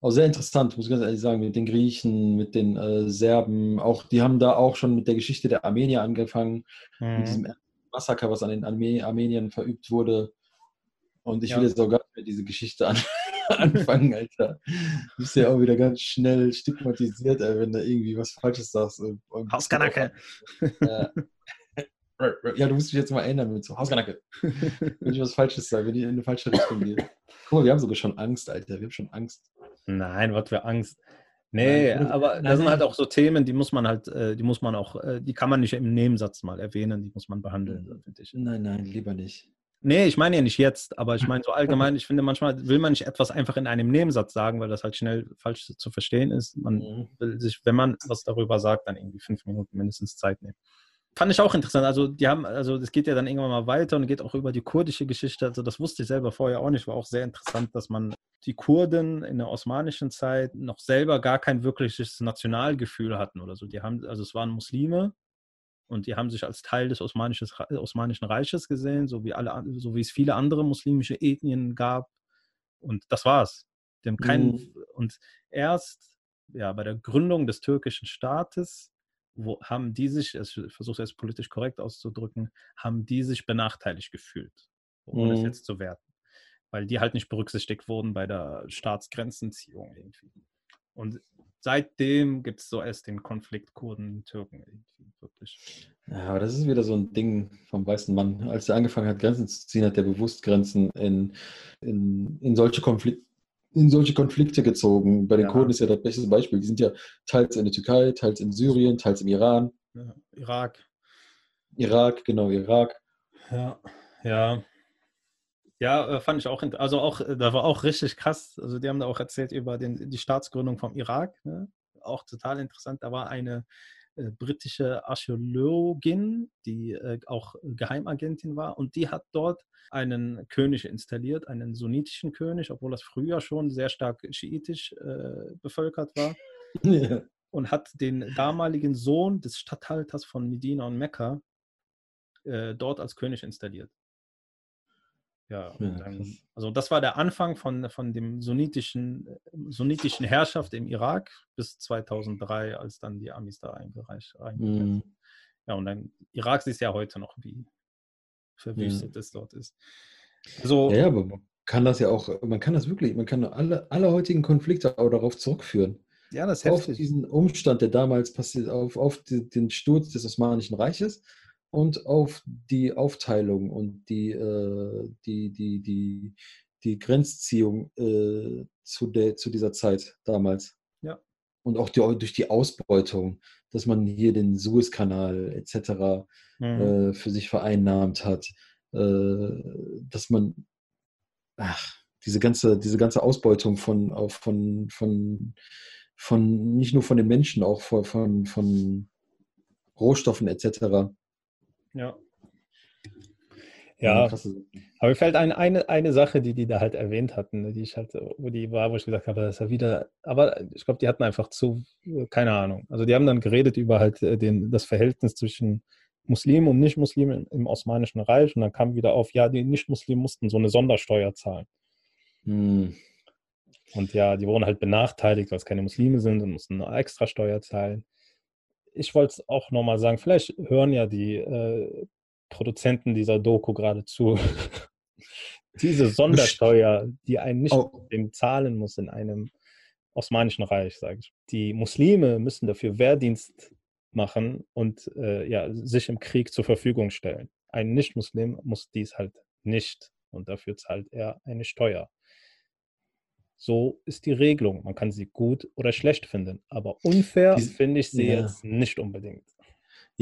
Auch sehr interessant, muss ich ganz ehrlich sagen, mit den Griechen, mit den äh, Serben. Auch die haben da auch schon mit der Geschichte der Armenier angefangen, mhm. mit diesem Massaker, was an den Arme Armeniern verübt wurde. Und ich ja. will jetzt auch gar nicht mehr diese Geschichte an anfangen, Alter. Du bist ja auch wieder ganz schnell stigmatisiert, ey, wenn du irgendwie was Falsches sagst. Hauskanacke. Ja. du musst dich jetzt mal ändern mit so Hauskanacke. Wenn ich was Falsches sage, wenn ich in eine falsche Richtung gehe. Guck mal, wir haben sogar schon Angst, Alter. Wir haben schon Angst. Nein, was für Angst. Nee, aber das sind halt auch so Themen, die muss man halt, äh, die muss man auch, äh, die kann man nicht im Nebensatz mal erwähnen, die muss man behandeln, finde ich. Nein, nein, lieber nicht. Nee, ich meine ja nicht jetzt, aber ich meine so allgemein, ich finde manchmal will man nicht etwas einfach in einem Nebensatz sagen, weil das halt schnell falsch zu verstehen ist. Man mhm. will sich, wenn man was darüber sagt, dann irgendwie fünf Minuten mindestens Zeit nehmen. fand ich auch interessant. Also, die haben, also das geht ja dann irgendwann mal weiter und geht auch über die kurdische Geschichte. Also, das wusste ich selber vorher auch nicht. War auch sehr interessant, dass man die Kurden in der osmanischen Zeit noch selber gar kein wirkliches Nationalgefühl hatten oder so. Die haben, also es waren Muslime und die haben sich als Teil des Osmanischen Reiches gesehen, so wie alle, so wie es viele andere muslimische Ethnien gab. Und das war's. Haben keinen, mhm. und erst ja, bei der Gründung des türkischen Staates wo haben die sich, ich versuche es jetzt politisch korrekt auszudrücken, haben die sich benachteiligt gefühlt, ohne mhm. es jetzt zu werten. Weil die halt nicht berücksichtigt wurden bei der Staatsgrenzenziehung irgendwie. Und seitdem gibt es so erst den Konflikt Kurden-Türken wirklich. Ja, aber das ist wieder so ein Ding vom weißen Mann. Als er angefangen hat, Grenzen zu ziehen, hat er bewusst Grenzen in, in, in solche Konflikte in solche Konflikte gezogen. Bei den ja. Kurden ist ja das beste Beispiel. Die sind ja teils in der Türkei, teils in Syrien, teils im Iran. Ja, Irak. Irak, genau, Irak. Ja, ja. Ja, äh, fand ich auch, also auch, äh, da war auch richtig krass. Also die haben da auch erzählt über den, die Staatsgründung vom Irak. Ne? Auch total interessant. Da war eine britische Archäologin, die äh, auch Geheimagentin war. Und die hat dort einen König installiert, einen sunnitischen König, obwohl das früher schon sehr stark schiitisch äh, bevölkert war. Ja. Und hat den damaligen Sohn des Statthalters von Medina und Mekka äh, dort als König installiert. Ja, ja dann, also das war der Anfang von, von dem sunnitischen, sunnitischen Herrschaft im Irak bis 2003, als dann die Amis da eingereicht mhm. Ja, und dann Irak ist ja heute noch, wie verwüstet ja. es dort ist. Also, ja, ja, aber man kann das ja auch, man kann das wirklich, man kann alle, alle heutigen Konflikte auch darauf zurückführen. Ja, das ist Auf heftig. diesen Umstand, der damals passiert, auf, auf die, den Sturz des Osmanischen Reiches und auf die Aufteilung und die, äh, die, die, die, die Grenzziehung äh, zu, der, zu dieser Zeit damals. Ja. Und auch die, durch die Ausbeutung, dass man hier den Suezkanal etc. Mhm. Äh, für sich vereinnahmt hat, äh, dass man ach, diese ganze, diese ganze Ausbeutung von, auch von, von, von nicht nur von den Menschen, auch von, von, von Rohstoffen etc. Ja. Ja, aber mir fällt ein, eine, eine Sache, die die da halt erwähnt hatten, ne, die ich halt, wo die war, wo ich gesagt habe, das ist ja wieder, aber ich glaube, die hatten einfach zu, keine Ahnung. Also die haben dann geredet über halt äh, den, das Verhältnis zwischen Muslimen und Nicht-Muslimen im Osmanischen Reich und dann kam wieder auf, ja, die Nicht-Muslimen mussten so eine Sondersteuer zahlen. Hm. Und ja, die wurden halt benachteiligt, weil es keine Muslime sind und mussten eine Extrasteuer zahlen ich wollte es auch nochmal sagen, vielleicht hören ja die äh, Produzenten dieser Doku gerade zu. Diese Sondersteuer, die ein nicht oh. dem zahlen muss in einem Osmanischen Reich, sage ich. Die Muslime müssen dafür Wehrdienst machen und äh, ja, sich im Krieg zur Verfügung stellen. Ein Nicht-Muslim muss dies halt nicht und dafür zahlt er eine Steuer. So ist die Regelung. Man kann sie gut oder schlecht finden. Aber unfair finde ich sie ja. jetzt nicht unbedingt.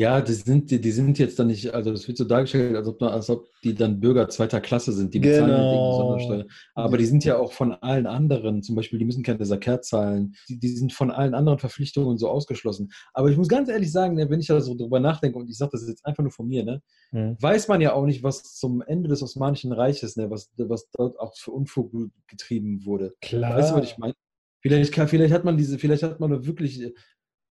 Ja, die sind, die, die sind jetzt dann nicht, also es wird so dargestellt, als ob, als ob die dann Bürger zweiter Klasse sind, die bezahlen genau. Sondersteuer. Aber die sind ja auch von allen anderen, zum Beispiel, die müssen keine Zakat zahlen, die, die sind von allen anderen Verpflichtungen so ausgeschlossen. Aber ich muss ganz ehrlich sagen, ne, wenn ich da so drüber nachdenke, und ich sage das jetzt einfach nur von mir, ne, hm. weiß man ja auch nicht, was zum Ende des Osmanischen Reiches, ne, was, was dort auch für Unfug getrieben wurde. Klar. Weißt du, was ich meine? Vielleicht, vielleicht hat man diese, vielleicht hat man wirklich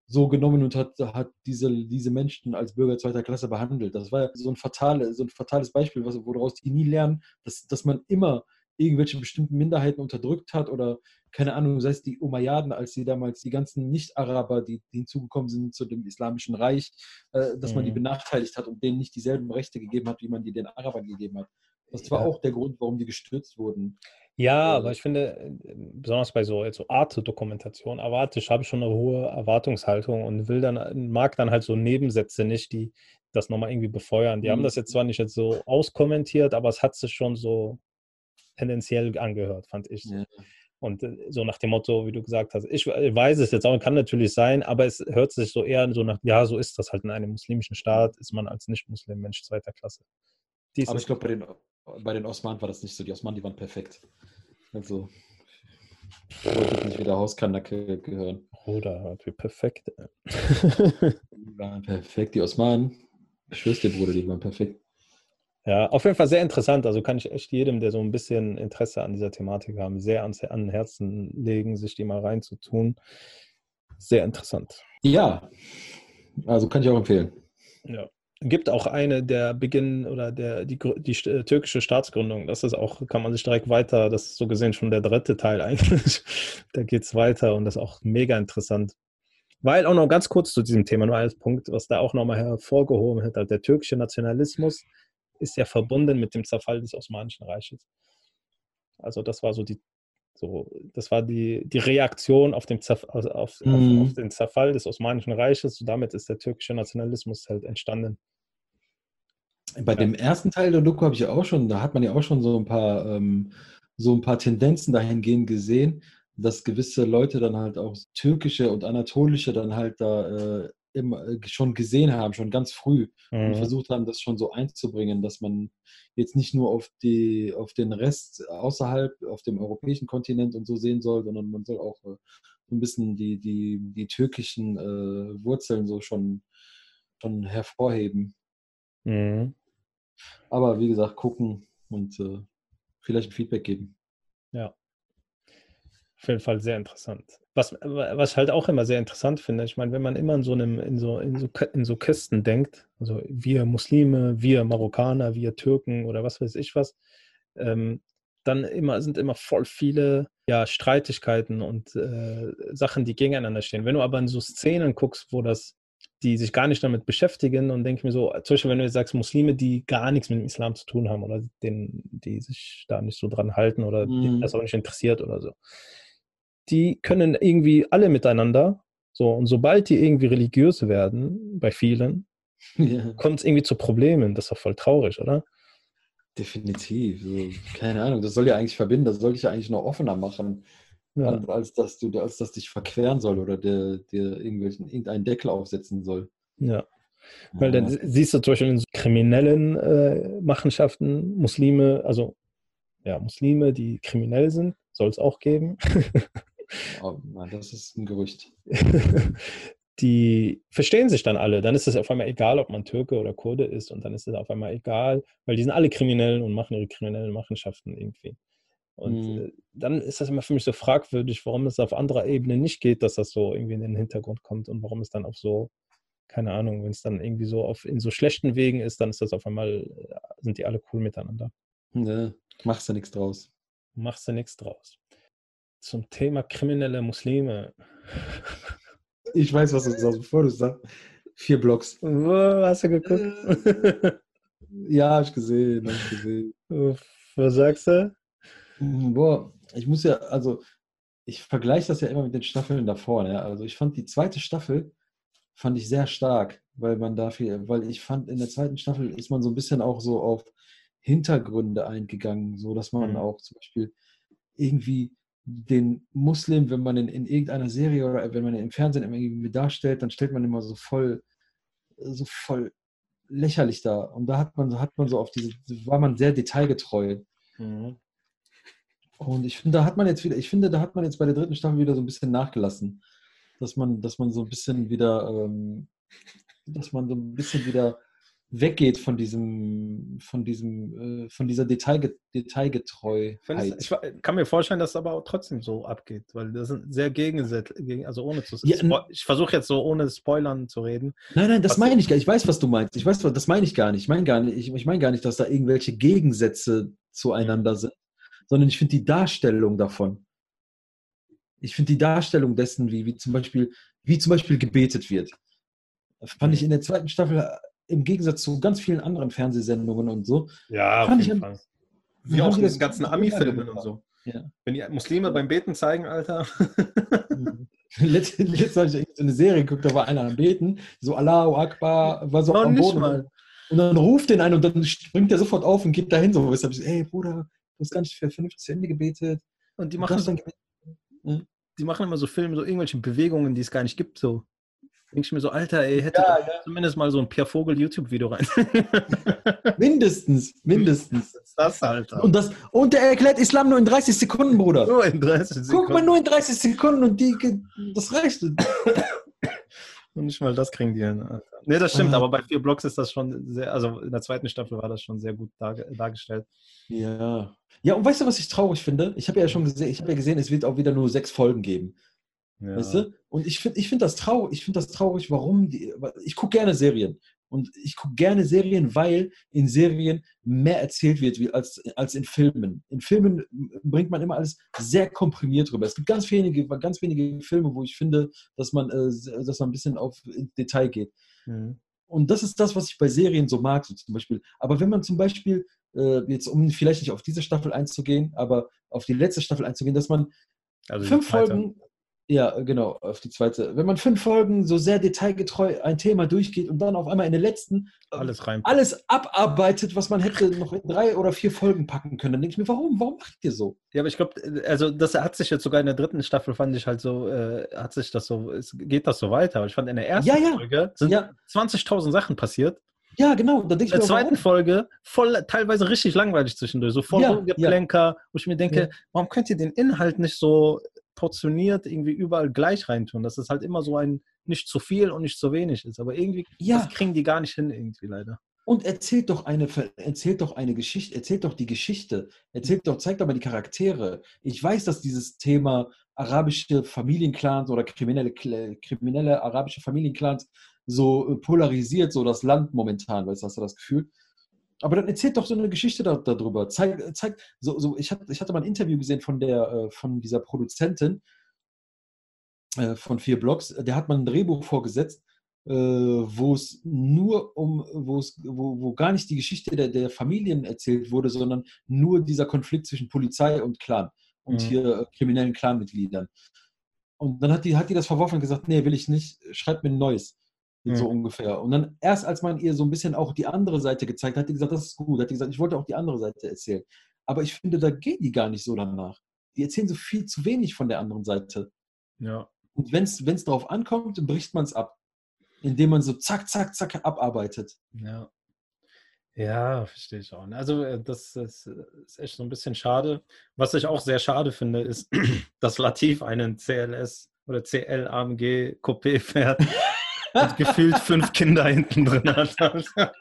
so genommen und hat, hat diese, diese Menschen als Bürger zweiter Klasse behandelt. Das war so ein, fatale, so ein fatales Beispiel, was, woraus die nie lernen, dass, dass man immer irgendwelche bestimmten Minderheiten unterdrückt hat oder keine Ahnung, sei es die Umayyaden, als sie damals die ganzen Nicht-Araber, die, die, hinzugekommen sind zu dem Islamischen Reich, äh, dass mhm. man die mhm. benachteiligt hat und denen nicht dieselben Rechte gegeben hat, wie man die den Arabern gegeben hat. Das war ja. auch der Grund, warum die gestürzt wurden. Ja, aber ich finde, besonders bei so, so Art-Dokumentation, erwarte ich, habe schon eine hohe Erwartungshaltung und will dann, mag dann halt so Nebensätze nicht, die das nochmal irgendwie befeuern. Die mhm. haben das jetzt zwar nicht jetzt so auskommentiert, aber es hat sich schon so tendenziell angehört, fand ich. Ja. Und äh, so nach dem Motto, wie du gesagt hast, ich weiß es jetzt auch, kann natürlich sein, aber es hört sich so eher so nach, ja, so ist das halt in einem muslimischen Staat, ist man als Nicht-Muslim Mensch zweiter Klasse. Dies aber ich glaube, bei den bei den Osmanen war das nicht so. Die Osmanen, die waren perfekt. Also, ich wollte nicht wieder Hauskanacke gehören. Oder wie perfekt. die waren perfekt. Die Osmanen, Ich schwör's dir, Bruder, die waren perfekt. Ja, auf jeden Fall sehr interessant. Also kann ich echt jedem, der so ein bisschen Interesse an dieser Thematik haben, sehr ans an Herzen legen, sich die mal reinzutun. Sehr interessant. Ja, also kann ich auch empfehlen. Ja. Gibt auch eine der Beginn oder der die, die türkische Staatsgründung. Das ist auch, kann man sich direkt weiter, das ist so gesehen schon der dritte Teil eigentlich. da geht es weiter und das ist auch mega interessant. Weil auch noch ganz kurz zu diesem Thema, nur als Punkt, was da auch nochmal hervorgehoben hat, halt der türkische Nationalismus ist ja verbunden mit dem Zerfall des Osmanischen Reiches. Also das war so die, so, das war die, die Reaktion auf den, Zerf also auf, mhm. auf, auf, den Zerfall des Osmanischen Reiches. Und damit ist der türkische Nationalismus halt entstanden. Bei ja. dem ersten Teil der Doku habe ich ja auch schon, da hat man ja auch schon so ein paar, ähm, so ein paar Tendenzen dahingehend gesehen, dass gewisse Leute dann halt auch türkische und anatolische dann halt da äh, immer, äh, schon gesehen haben, schon ganz früh mhm. und versucht haben, das schon so einzubringen, dass man jetzt nicht nur auf, die, auf den Rest außerhalb, auf dem europäischen Kontinent und so sehen soll, sondern man soll auch äh, so ein bisschen die, die, die türkischen äh, Wurzeln so schon, schon hervorheben. Mhm. Aber wie gesagt, gucken und äh, vielleicht ein Feedback geben. Auf jeden Fall sehr interessant. Was, was ich halt auch immer sehr interessant finde, ich meine, wenn man immer in so einem, in so, in so, in so Kästen denkt, also wir Muslime, wir Marokkaner, wir Türken oder was weiß ich was, ähm, dann immer, sind immer voll viele ja, Streitigkeiten und äh, Sachen, die gegeneinander stehen. Wenn du aber in so Szenen guckst, wo das, die sich gar nicht damit beschäftigen und denke mir so, zum Beispiel, wenn du jetzt sagst, Muslime, die gar nichts mit dem Islam zu tun haben oder den, die sich da nicht so dran halten oder mhm. das auch nicht interessiert oder so die können irgendwie alle miteinander. So, und sobald die irgendwie religiös werden, bei vielen, ja. kommt es irgendwie zu Problemen. Das ist doch voll traurig, oder? Definitiv. So, keine Ahnung, das soll ja eigentlich verbinden, das sollte ich ja eigentlich noch offener machen, ja. als, dass du, als dass dich verqueren soll oder dir, dir irgendwelchen, irgendeinen Deckel aufsetzen soll. Ja. Weil dann siehst du zum Beispiel in so kriminellen äh, Machenschaften Muslime, also ja, Muslime, die kriminell sind, soll es auch geben. Oh Mann, das ist ein Gerücht. die verstehen sich dann alle. Dann ist es auf einmal egal, ob man Türke oder Kurde ist und dann ist es auf einmal egal, weil die sind alle Kriminellen und machen ihre kriminellen Machenschaften irgendwie. Und mhm. dann ist das immer für mich so fragwürdig, warum es auf anderer Ebene nicht geht, dass das so irgendwie in den Hintergrund kommt und warum es dann auf so, keine Ahnung, wenn es dann irgendwie so auf in so schlechten Wegen ist, dann ist das auf einmal, äh, sind die alle cool miteinander. Ne, machst du nichts draus. Machst du nichts draus zum Thema kriminelle Muslime. Ich weiß, was du sagst, bevor du sagst. Vier Blocks. Hast du geguckt? ja, hab ich gesehen, hab ich gesehen. Was sagst du? Boah, ich muss ja, also ich vergleiche das ja immer mit den Staffeln davor. Ja? Also ich fand die zweite Staffel fand ich sehr stark, weil man dafür, weil ich fand in der zweiten Staffel ist man so ein bisschen auch so auf Hintergründe eingegangen, so dass man mhm. auch zum Beispiel irgendwie den Muslim, wenn man in, in irgendeiner Serie oder wenn man ihn im Fernsehen irgendwie darstellt, dann stellt man immer so voll, so voll lächerlich da. Und da hat man, hat man so auf diese, war man sehr detailgetreu. Mhm. Und ich finde, da hat man jetzt wieder, ich finde, da hat man jetzt bei der dritten Staffel wieder so ein bisschen nachgelassen. Dass man, dass man so ein bisschen wieder, ähm, dass man so ein bisschen wieder weggeht von diesem, von diesem, äh, von dieser Detailge Detailgetreuheit. Ich kann mir vorstellen, dass es aber auch trotzdem so abgeht, weil das sind sehr gegensätzlich, also ohne zu. Ja, ich versuche jetzt so ohne Spoilern zu reden. Nein, nein, das meine ich gar nicht. Ich weiß, was du meinst. Ich weiß, das meine ich gar nicht. Ich meine gar nicht, ich, ich meine gar nicht, dass da irgendwelche Gegensätze zueinander sind, sondern ich finde die Darstellung davon. Ich finde die Darstellung dessen, wie, wie zum Beispiel, wie zum Beispiel gebetet wird. Fand ich in der zweiten Staffel im Gegensatz zu ganz vielen anderen Fernsehsendungen und so. Ja, auf jeden Fall. Wie auch in diesen ganzen Ami-Filmen und so. Ja. Wenn die Muslime beim Beten zeigen, Alter. Letztens Letzt habe ich eine Serie geguckt, da war einer am Beten, so Allahu Akbar, war so am Boden. Mal. Und dann ruft den ein und dann springt der sofort auf und geht dahin so. Weshalb ich so, ey Bruder, du hast gar nicht für vernünftig zu Ende gebetet. Und die machen, dann, die machen immer so Filme, so irgendwelche Bewegungen, die es gar nicht gibt, so denke ich mir so, Alter, ey, hätte ja, ja. zumindest mal so ein Pierre Vogel YouTube-Video rein. mindestens, mindestens. Das, Alter. Und, das, und der erklärt Islam nur in 30 Sekunden, Bruder. Nur in 30 Sekunden. Guck mal, nur in 30 Sekunden und die, das reicht. Und nicht mal das kriegen die hin. Nee, das stimmt, Ah. aber bei vier Blocks ist das schon sehr, also in der zweiten Staffel war das schon sehr gut darge dargestellt. Ja. Ja, und weißt du, was ich traurig finde? Ich habe ja schon gesehen, ich habe ja gesehen, es wird auch wieder nur sechs Folgen geben. Ja. Weißt du? Und ich finde ich find das traurig. Ich finde das traurig, warum die. Ich gucke gerne Serien. Und ich gucke gerne Serien, weil in Serien mehr erzählt wird als, als in Filmen. In Filmen bringt man immer alles sehr komprimiert rüber. Es gibt ganz wenige, ganz wenige Filme, wo ich finde, dass man, äh, dass man ein bisschen auf Detail geht. Mhm. Und das ist das, was ich bei Serien so mag, so zum Beispiel. Aber wenn man zum Beispiel, äh, jetzt um vielleicht nicht auf diese Staffel einzugehen, aber auf die letzte Staffel einzugehen, dass man Also fünf. Folgen, ja, genau, auf die zweite. Wenn man fünf Folgen so sehr detailgetreu ein Thema durchgeht und dann auf einmal in den letzten Alles rein. alles abarbeitet, was man hätte noch in drei oder vier Folgen packen können, dann denke ich mir, warum? Warum macht ihr so? Ja, aber ich glaube, also das hat sich jetzt sogar in der dritten Staffel, fand ich halt so, äh, hat sich das so, es geht das so weiter. Aber ich fand in der ersten Ja, ja. Folge sind Ja. 20.000 Sachen passiert. Ja, genau. Da In der zweiten warum? Folge voll teilweise richtig langweilig zwischendurch, so voll Ja, Rumgeplänker, wo ich mir denke, Ja. warum könnt ihr den Inhalt nicht so portioniert irgendwie überall gleich reintun, dass es halt immer so ein nicht zu viel und nicht zu wenig ist. Aber irgendwie, Ja. das kriegen die gar nicht hin irgendwie leider. Und erzählt doch eine, erzählt doch eine Geschichte, erzählt doch die Geschichte, erzählt doch, zeigt doch mal die Charaktere. Ich weiß, dass dieses Thema arabische Familienclans oder kriminelle, kriminelle arabische Familienclans so äh, polarisiert, so das Land momentan, weißt du, hast du das Gefühl? Aber dann erzählt doch so eine Geschichte da, darüber. Zeig, zeig, so, so, ich, hab, ich hatte mal ein Interview gesehen von, der, äh, von dieser Produzentin äh, von vier Blogs. Der hat mal ein Drehbuch vorgesetzt, äh, wo es nur um, wo es, wo, wo gar nicht die Geschichte der, der Familien erzählt wurde, sondern nur dieser Konflikt zwischen Polizei und Clan und Mhm. hier äh, kriminellen Clanmitgliedern. Und dann hat die, hat die das verworfen und gesagt, nee, will ich nicht, schreibt mir ein neues. So Mhm. ungefähr. Und dann erst als man ihr so ein bisschen auch die andere Seite gezeigt hat, hat die gesagt, das ist gut. Hat die gesagt, ich wollte auch die andere Seite erzählen. Aber ich finde, da gehen die gar nicht so danach. Die erzählen so viel zu wenig von der anderen Seite. Ja. Und wenn es drauf ankommt, bricht man es ab. Indem man so zack, zack, zack abarbeitet. Ja. Ja, verstehe ich auch. Also äh, das ist, äh, ist echt so ein bisschen schade. Was ich auch sehr schade finde, ist, dass Latif einen CLS oder CL-AMG Coupé fährt und gefühlt fünf Kinder hinten drin hat.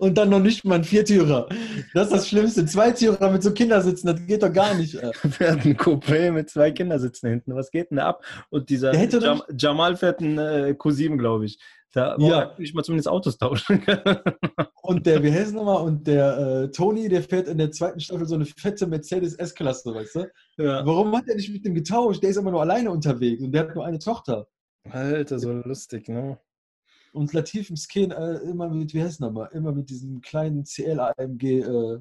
Und dann noch nicht mal ein Viertürer. Das ist das Schlimmste. Zweitürer mit so Kindersitzen, das geht doch gar nicht. äh. fährt ein Coupé mit zwei Kindersitzen hinten. Was geht denn da ab? Und dieser Jam Jamal fährt ein äh, Q7, glaube ich. Da wo Ja. nicht mal zumindest Autos tauschen. Und der, wie heißt nochmal? Und der äh, Tony, der fährt in der zweiten Staffel so eine fette Mercedes S-Klasse, weißt du? ja. Warum hat er nicht mit dem getauscht? Der ist immer nur alleine unterwegs und der hat nur eine Tochter. Alter, so lustig, ne? Und Latif im Skin äh, immer mit, wie heißt nochmal? Immer mit diesem kleinen CL-AMG äh,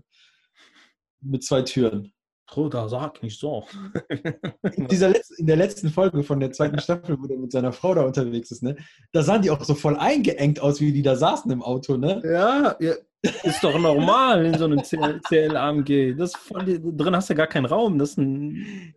mit zwei Türen. Bruder, sag nicht so. In, dieser Letz-, in der letzten Folge von der zweiten Staffel, wo der mit seiner Frau da unterwegs ist, ne? Da sahen die auch so voll eingeengt aus, wie die da saßen im Auto, ne? Ja, ja, ist doch normal in so einem CL, CL-AMG. Das voll, drin hast du gar keinen Raum. Das ist ein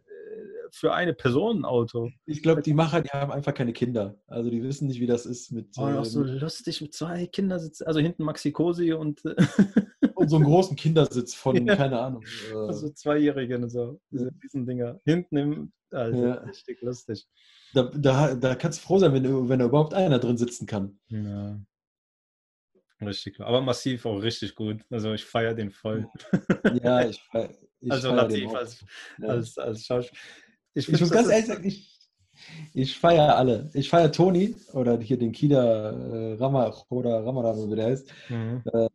für eine Person ein Auto. Ich glaube, die Macher, die haben einfach keine Kinder. Also die wissen nicht, wie das ist mit, Oh, auch so lustig mit zwei Kindersitzen. Also hinten Maxi Cosi und äh, und so einem großen Kindersitz von, Ja. keine Ahnung. Äh, also Zweijährigen und so. Diese Riesendinger. Hinten im. Also Ja. richtig lustig. da, da, da kannst du froh sein, wenn, du- wenn da überhaupt einer drin sitzen kann. Ja. Richtig. Aber massiv auch richtig gut. Also ich feiere den voll. Ja, ich, feier- ich also feier den Latif als, Ja. als, als Schauspieler. Ich find, muss ganz ehrlich sagen, ich, ich feiere alle. Ich feiere Toni oder hier den Kida äh, Rama oder Ramadan, wie der heißt, Mhm. äh,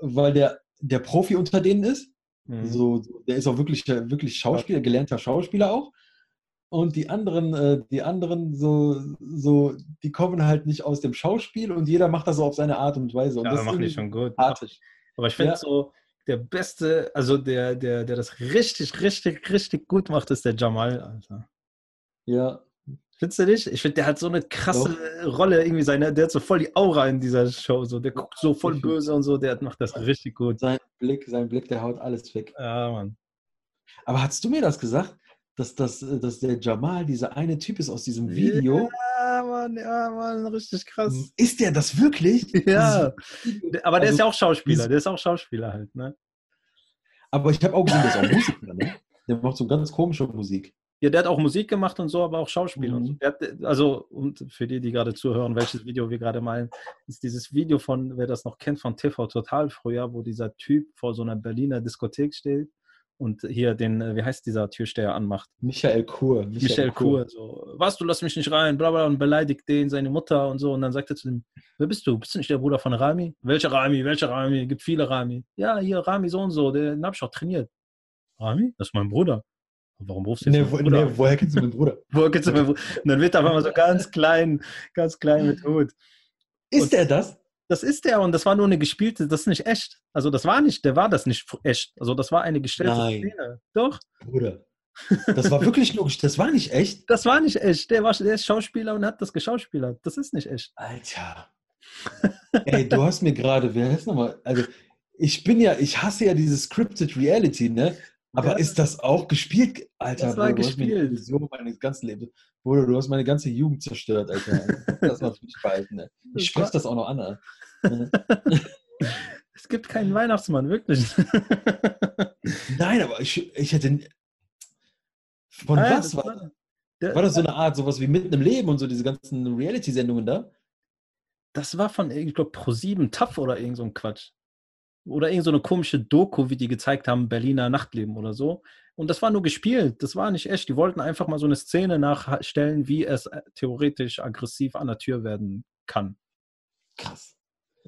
weil der, der Profi unter denen ist. Mhm. So, der ist auch wirklich, wirklich Schauspieler, gelernter Schauspieler auch. Und die anderen, äh, die anderen so, so, die kommen halt nicht aus dem Schauspiel und jeder macht das so auf seine Art und Weise. Und ja, das machen die schon gut. sympathisch. Aber ich finde Ja. so, der beste, also der, der, der das richtig, richtig, richtig gut macht, ist der Jamal, Alter. Ja, Findest du nicht? Ich finde, der hat so eine krasse Rolle, irgendwie seine, der hat so voll die Aura in dieser Show, so, der guckt so voll böse und so, der macht das richtig gut. sein Blick, sein Blick, der haut alles weg. Ja, Mann. Aber hast du mir das gesagt, dass, dass, dass der Jamal dieser eine Typ ist aus diesem Video? Ja, Mann, ja, Mann, richtig krass. Ist der das wirklich? Ja, aber der ist Also, ja auch Schauspieler, der ist auch Schauspieler halt, ne? Aber ich habe auch gesehen, der ist auch Musiker, ne? Der macht so ganz komische Musik. Ja, der hat auch Musik gemacht und so, aber auch Schauspiel. Und so. Mhm. Der hat, also, und für die, die gerade zuhören, welches Video wir gerade meinen, ist dieses Video von, wer das noch kennt, von TV Total früher, wo dieser Typ vor so einer Berliner Diskothek steht und hier den, äh, wie heißt dieser Türsteher anmacht. Michael Kur. Michel Kur, so, was, du lass mich nicht rein, bla bla, und beleidigt den, seine Mutter und so. Und dann sagt er zu ihm, wer bist du? Bist du nicht der Bruder von Rami? Welcher Rami? Welcher Rami? Gibt viele Rami. Ja, hier, Rami so und so, den hab ich auch trainiert. Rami? Das ist mein Bruder. Warum rufst du Nee, wo, Bruder nee, woher kennst du meinen Bruder? Woher kennst du meinen Bruder? Und dann wird er auf einmal so ganz klein, ganz klein mit Hut. Ist Und- der das? Das ist der und das war nur eine gespielte, das ist nicht echt. Also das war nicht, der war das nicht echt. Also das war eine gestellte Nein. Szene. Doch, Bruder. Das war wirklich logisch. Das war nicht echt. das war nicht echt. Der, war, der ist Schauspieler und hat das geschauspielert. Das ist nicht echt. Alter. Ey, du hast mir gerade, wer heißt nochmal? Also, ich bin ja, ich hasse ja diese Scripted Reality, ne? Aber Ja. ist das auch gespielt? Alter, Das war Bruder, gespielt. Illusion meines ganzen Lebens. Bruder, du hast meine ganze Jugend zerstört, Alter. Das war nicht behalten, ne? Ich spreche das auch noch an, ne? Ne? Es gibt keinen Weihnachtsmann, wirklich. Nein, aber ich, ich hätte. Von Nein, was das war, war, der, war das so eine Art, sowas wie mitten im Leben und so diese ganzen Reality-Sendungen da? das war von, ich glaube, Pro7 Tough oder irgend so ein Quatsch. Oder irgend so eine komische Doku, wie die gezeigt haben, Berliner Nachtleben oder so. Und das war nur gespielt, das war nicht echt. Die wollten einfach mal so eine Szene nachstellen, wie es äh, theoretisch aggressiv an der Tür werden kann. Krass.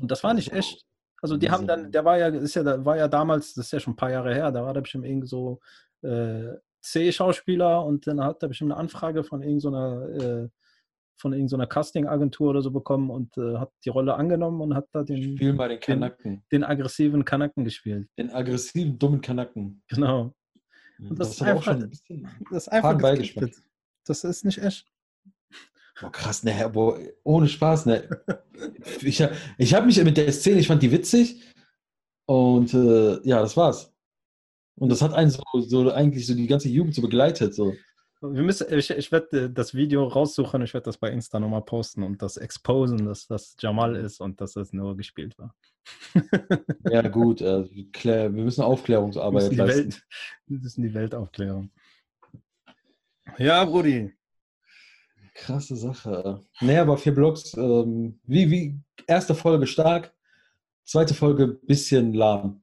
Und das war nicht echt. Also die haben dann, der war ja, ist ja, da war ja damals, das ist ja schon ein paar Jahre her, da war da bestimmt irgend so äh, C-Schauspieler und dann hat er bestimmt eine Anfrage von irgendeiner äh, von irgendeiner Casting-Agentur oder so bekommen und äh, hat die Rolle angenommen und hat da den, Spiel mal den Kanaken. den aggressiven Kanaken gespielt. Den aggressiven, dummen Kanaken. Genau. Und das ist hat auch einfach- ein bisschen. Das ist einfach. Das ist nicht echt. Boah, krass, ne, boah, ohne Spaß, ne. Ich, ich habe mich mit der Szene, ich fand die witzig und äh, ja, das war's. Und das hat einen so, so eigentlich so die ganze Jugend so begleitet. So. Wir müssen, ich, ich werde das Video raussuchen, ich werde das bei Insta nochmal posten und das exposen, dass das Jamal ist und dass das nur gespielt war. Ja, gut, äh, klär, wir müssen Wir Aufklärungsarbeit müssen, die leisten. Welt, wir müssen die Welt aufklären. Ja, Brudi. Krasse Sache. Nee, aber vier Blogs, ähm, wie, wie, erste Folge stark, zweite Folge bisschen lahm.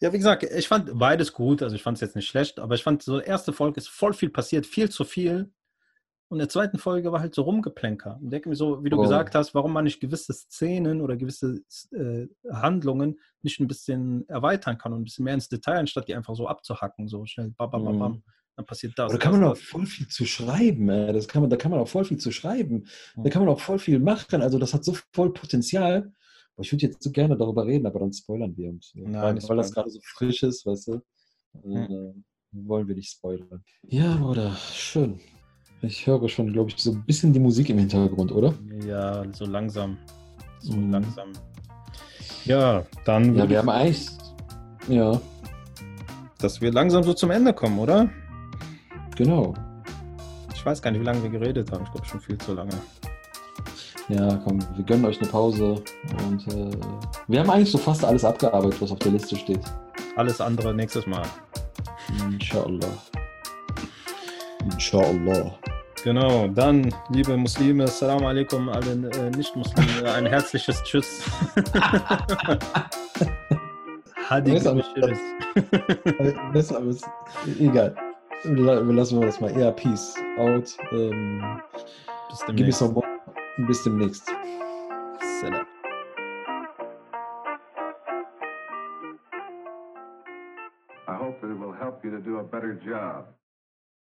Ja, wie gesagt, ich fand beides gut. Also ich fand es jetzt nicht schlecht, aber ich fand so, erste Folge ist voll viel passiert, viel zu viel. Und in der zweiten Folge war halt so rumgeplänker. Und denke mir so, wie du Oh. gesagt hast, warum man nicht gewisse Szenen oder gewisse äh, Handlungen nicht ein bisschen erweitern kann und ein bisschen mehr ins Detail, anstatt die einfach so abzuhacken, so schnell, bam, bam, bam, bam. Mhm. Dann passiert das. Da kann das, man auch voll viel zu schreiben. Das kann man, da kann man auch voll viel zu schreiben. Da Mhm. kann man auch voll viel machen. Also das hat so voll Potenzial. Aber ich würde jetzt so gerne darüber reden, aber dann spoilern wir uns. Nein, weil, das gerade so frisch ist, weißt du. Äh, wollen wir nicht spoilern. Ja, Bruder, schön. Ich höre schon, glaube ich, so ein bisschen die Musik im Hintergrund, oder? Ja, so langsam. So Mhm. langsam. Ja, dann Ja, wir haben eigentlich. Ja, dass wir langsam so zum Ende kommen, oder? Genau. Ich weiß gar nicht, wie lange wir geredet haben. Ich glaube schon viel zu lange. Ja, komm, wir gönnen euch eine Pause. Und äh, wir haben eigentlich so fast alles abgearbeitet, was auf der Liste steht. Alles andere nächstes Mal. Inshallah. Inshallah. Genau, dann, liebe Muslime, Assalamu alaikum, allen äh, Nicht-Muslime, ein herzliches Tschüss. Hadi. Besser, egal. Überlassen wir das mal. Eher Peace out. Ähm, Bis gib mir demnächst. some more. Bis demnächst. Salam. I hope that it will help you to do a better job.